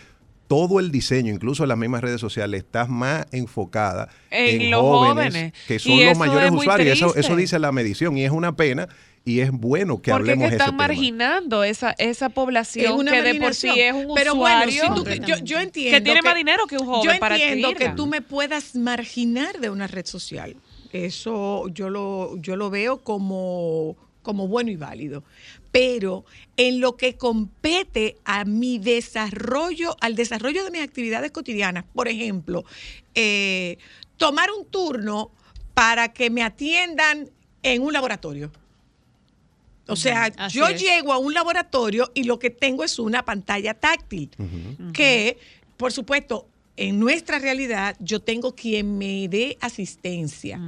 todo el diseño, incluso en las mismas redes sociales, está más enfocada En en, los jóvenes, jóvenes. que Y son los mayores es usuarios. Eso, dice la medición y es una pena y es bueno que Porque hablemos que de ese están tema. marginando esa, esa Es población una que de por sí es un Pero bueno, si usuario tú- yo, yo entiendo que tiene más dinero que un joven yo para entiendo que adquirirla. tú me puedas marginar de una red social. Eso yo lo, yo lo veo como, como bueno y válido. Pero en lo que compete a mi desarrollo, al desarrollo de mis actividades cotidianas, por ejemplo, eh, tomar un turno para que me atiendan en un laboratorio. O sea, Así yo es. llego a un laboratorio y lo que tengo es una pantalla táctil que, por supuesto, en nuestra realidad yo tengo quien me dé asistencia,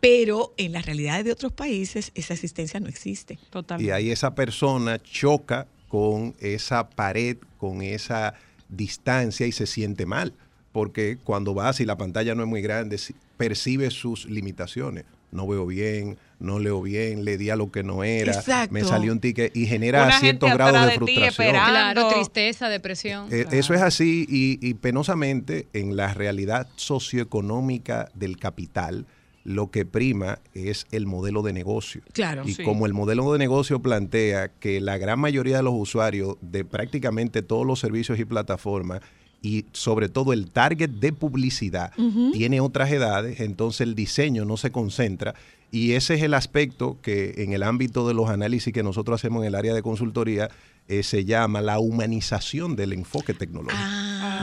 pero en las realidades de otros países esa asistencia no existe. Y ahí esa persona choca con esa pared, con esa distancia y se siente mal. Porque cuando vas y la pantalla no es muy grande, percibe sus limitaciones. No veo bien, no leo bien, le di a lo que no era, Exacto. me salió un ticket y genera Una ciertos grados de frustración. Claro, tristeza, depresión. Eh, Eso es así y, y penosamente en la realidad socioeconómica del capital lo que prima es el modelo de negocio. Claro. Y Sí. como el modelo de negocio plantea que la gran mayoría de los usuarios de prácticamente todos los servicios y plataformas y sobre todo el target de publicidad tiene otras edades, entonces el diseño no se concentra y ese es el aspecto que en el ámbito de los análisis que nosotros hacemos en el área de consultoría eh, se llama la humanización del enfoque tecnológico.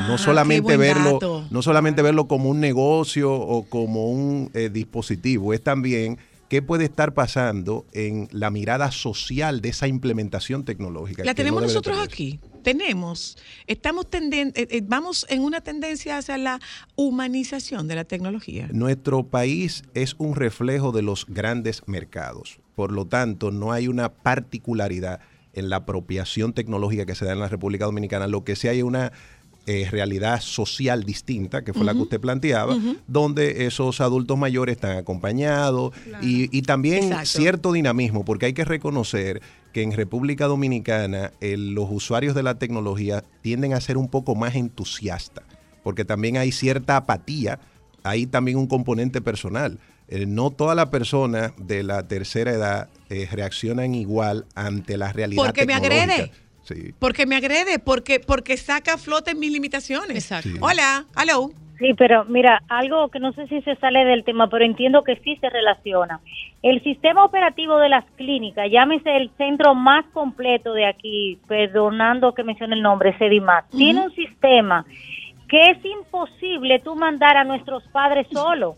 no solamente Ah, qué buen verlo, dato. no solamente verlo como un negocio o como un eh, dispositivo, es también qué puede estar pasando en la mirada social de esa implementación tecnológica. La no tenemos nosotros perderse. aquí. Tenemos, estamos tenden- eh, eh, vamos en una tendencia hacia la humanización de la tecnología. Nuestro país es un reflejo de los grandes mercados. Por lo tanto, no hay una particularidad en la apropiación tecnológica que se da en la República Dominicana. Lo que sí hay es una eh, realidad social distinta, que fue la que usted planteaba, donde esos adultos mayores están acompañados y, y también Exacto. cierto dinamismo, porque hay que reconocer que en República Dominicana el- los usuarios de la tecnología tienden a ser un poco más entusiastas, porque también hay cierta apatía, hay también un componente personal. Eh, no todas las personas de la tercera edad eh, reaccionan igual ante la realidad Porque me agrede. Sí. Porque me agrede, porque, porque saca a flote mis limitaciones. Exacto. Hola, hello. Sí, pero mira, algo que no sé si se sale del tema, pero entiendo que sí se relaciona. El sistema operativo de las clínicas, llámese el centro más completo de aquí, perdonando que mencione el nombre, Sedimat, tiene un sistema que es imposible tú mandar a nuestros padres solos.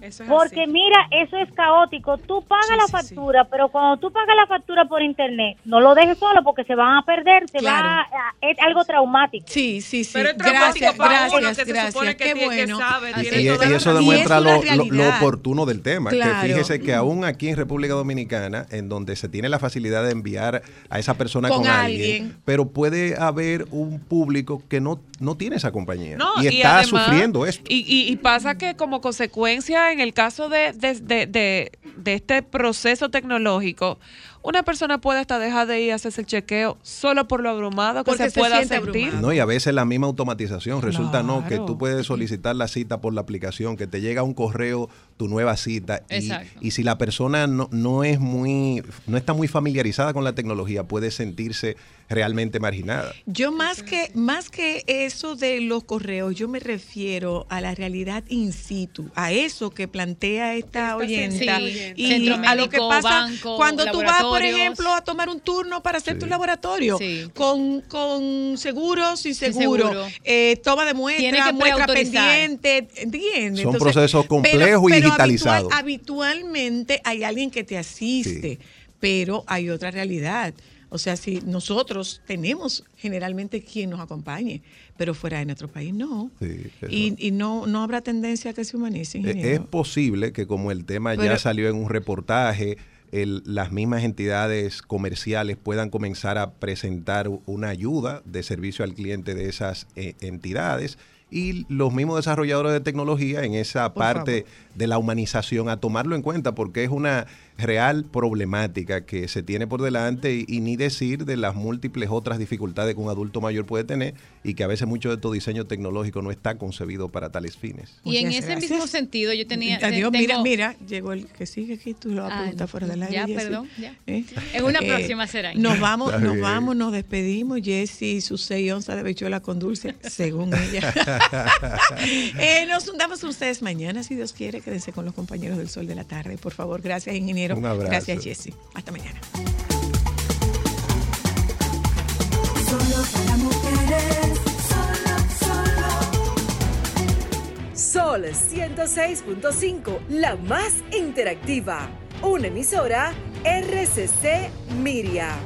Eso es Porque así. mira, eso es caótico. Tú pagas Sí, la sí, factura, pero cuando tú pagas la factura por internet, no lo dejes solo porque se van a perder, se Claro. va a- es algo traumático. Sí, sí, sí. Pero es traumático gracias, para uno gracias, que se gracias. supone que Qué tiene- que bueno. sabe, tiene Y, toda eso demuestra Y es una lo, lo- oportuno del tema. Claro. Que fíjese que aún aquí en República Dominicana, en donde se tiene la facilidad de enviar a esa persona Con con, alguien, alguien. pero puede haber un público que no, no tiene esa compañía No, y está además- sufriendo esto. Y, y- y pasa que como consecuencia, en el caso de, de, de- de- de este proceso tecnológico, una persona puede hasta dejar de ir a hacerse el chequeo solo por lo abrumado que Porque se, se pueda sentir. abrumado. No, y a veces la misma automatización. Resulta no que tú puedes solicitar la cita por la aplicación, que te llega un correo tu nueva cita. Y, y si la persona no, no es muy, no está muy familiarizada con la tecnología, puede sentirse realmente marginada. Yo más que, más que eso de los correos, yo me refiero a la realidad in situ, a eso que plantea esta oyenta sí, y a lo que pasa banco, cuando tú vas, por ejemplo, a tomar un turno para hacer tu laboratorio, Sí. con, con seguro, sin Sin seguro, seguro. eh, toma de Tiene muestra, que muestra pendiente, ¿entiendes? Son procesos complejos y pero digitalizados. habitual- habitualmente hay alguien que te asiste, pero hay otra realidad. O sea, si nosotros tenemos generalmente quien nos acompañe, pero fuera de nuestro país no. Sí. Y, y no, no habrá tendencia a que se humanice, Eh, ingeniero. Es posible que como el tema ya salió en un reportaje, el- las mismas entidades comerciales puedan comenzar a presentar una ayuda de servicio al cliente de esas eh, entidades y los mismos desarrolladores de tecnología en esa Por parte de la humanización a tomarlo en cuenta porque es una real problemática que se tiene por delante y, y ni decir de las múltiples otras dificultades que un adulto mayor puede tener y que a veces mucho de estos diseño tecnológico no está concebido para tales fines. Y en ese gracias. mismo sentido, yo tenía. Adiós, tengo- mira, mira, llegó el que sigue aquí, tú lo vas a Ah, preguntar fuera del aire. ya, Jessy. perdón, ya. ¿Eh? En una Eh, próxima será. Nos vamos, Está nos bien. vamos, nos despedimos. Jessy, sus seis onzas de bichuela con dulce, según ella. (laughs) eh, nos juntamos con ustedes mañana, si Dios quiere. Quédense con los compañeros del Sol de la Tarde, por favor. Gracias, ingeniero. Un abrazo. Gracias, Jessy. Hasta mañana. Solo para mujeres, solo, solo. Sol 106.5, la más interactiva. Una emisora RCC Miria.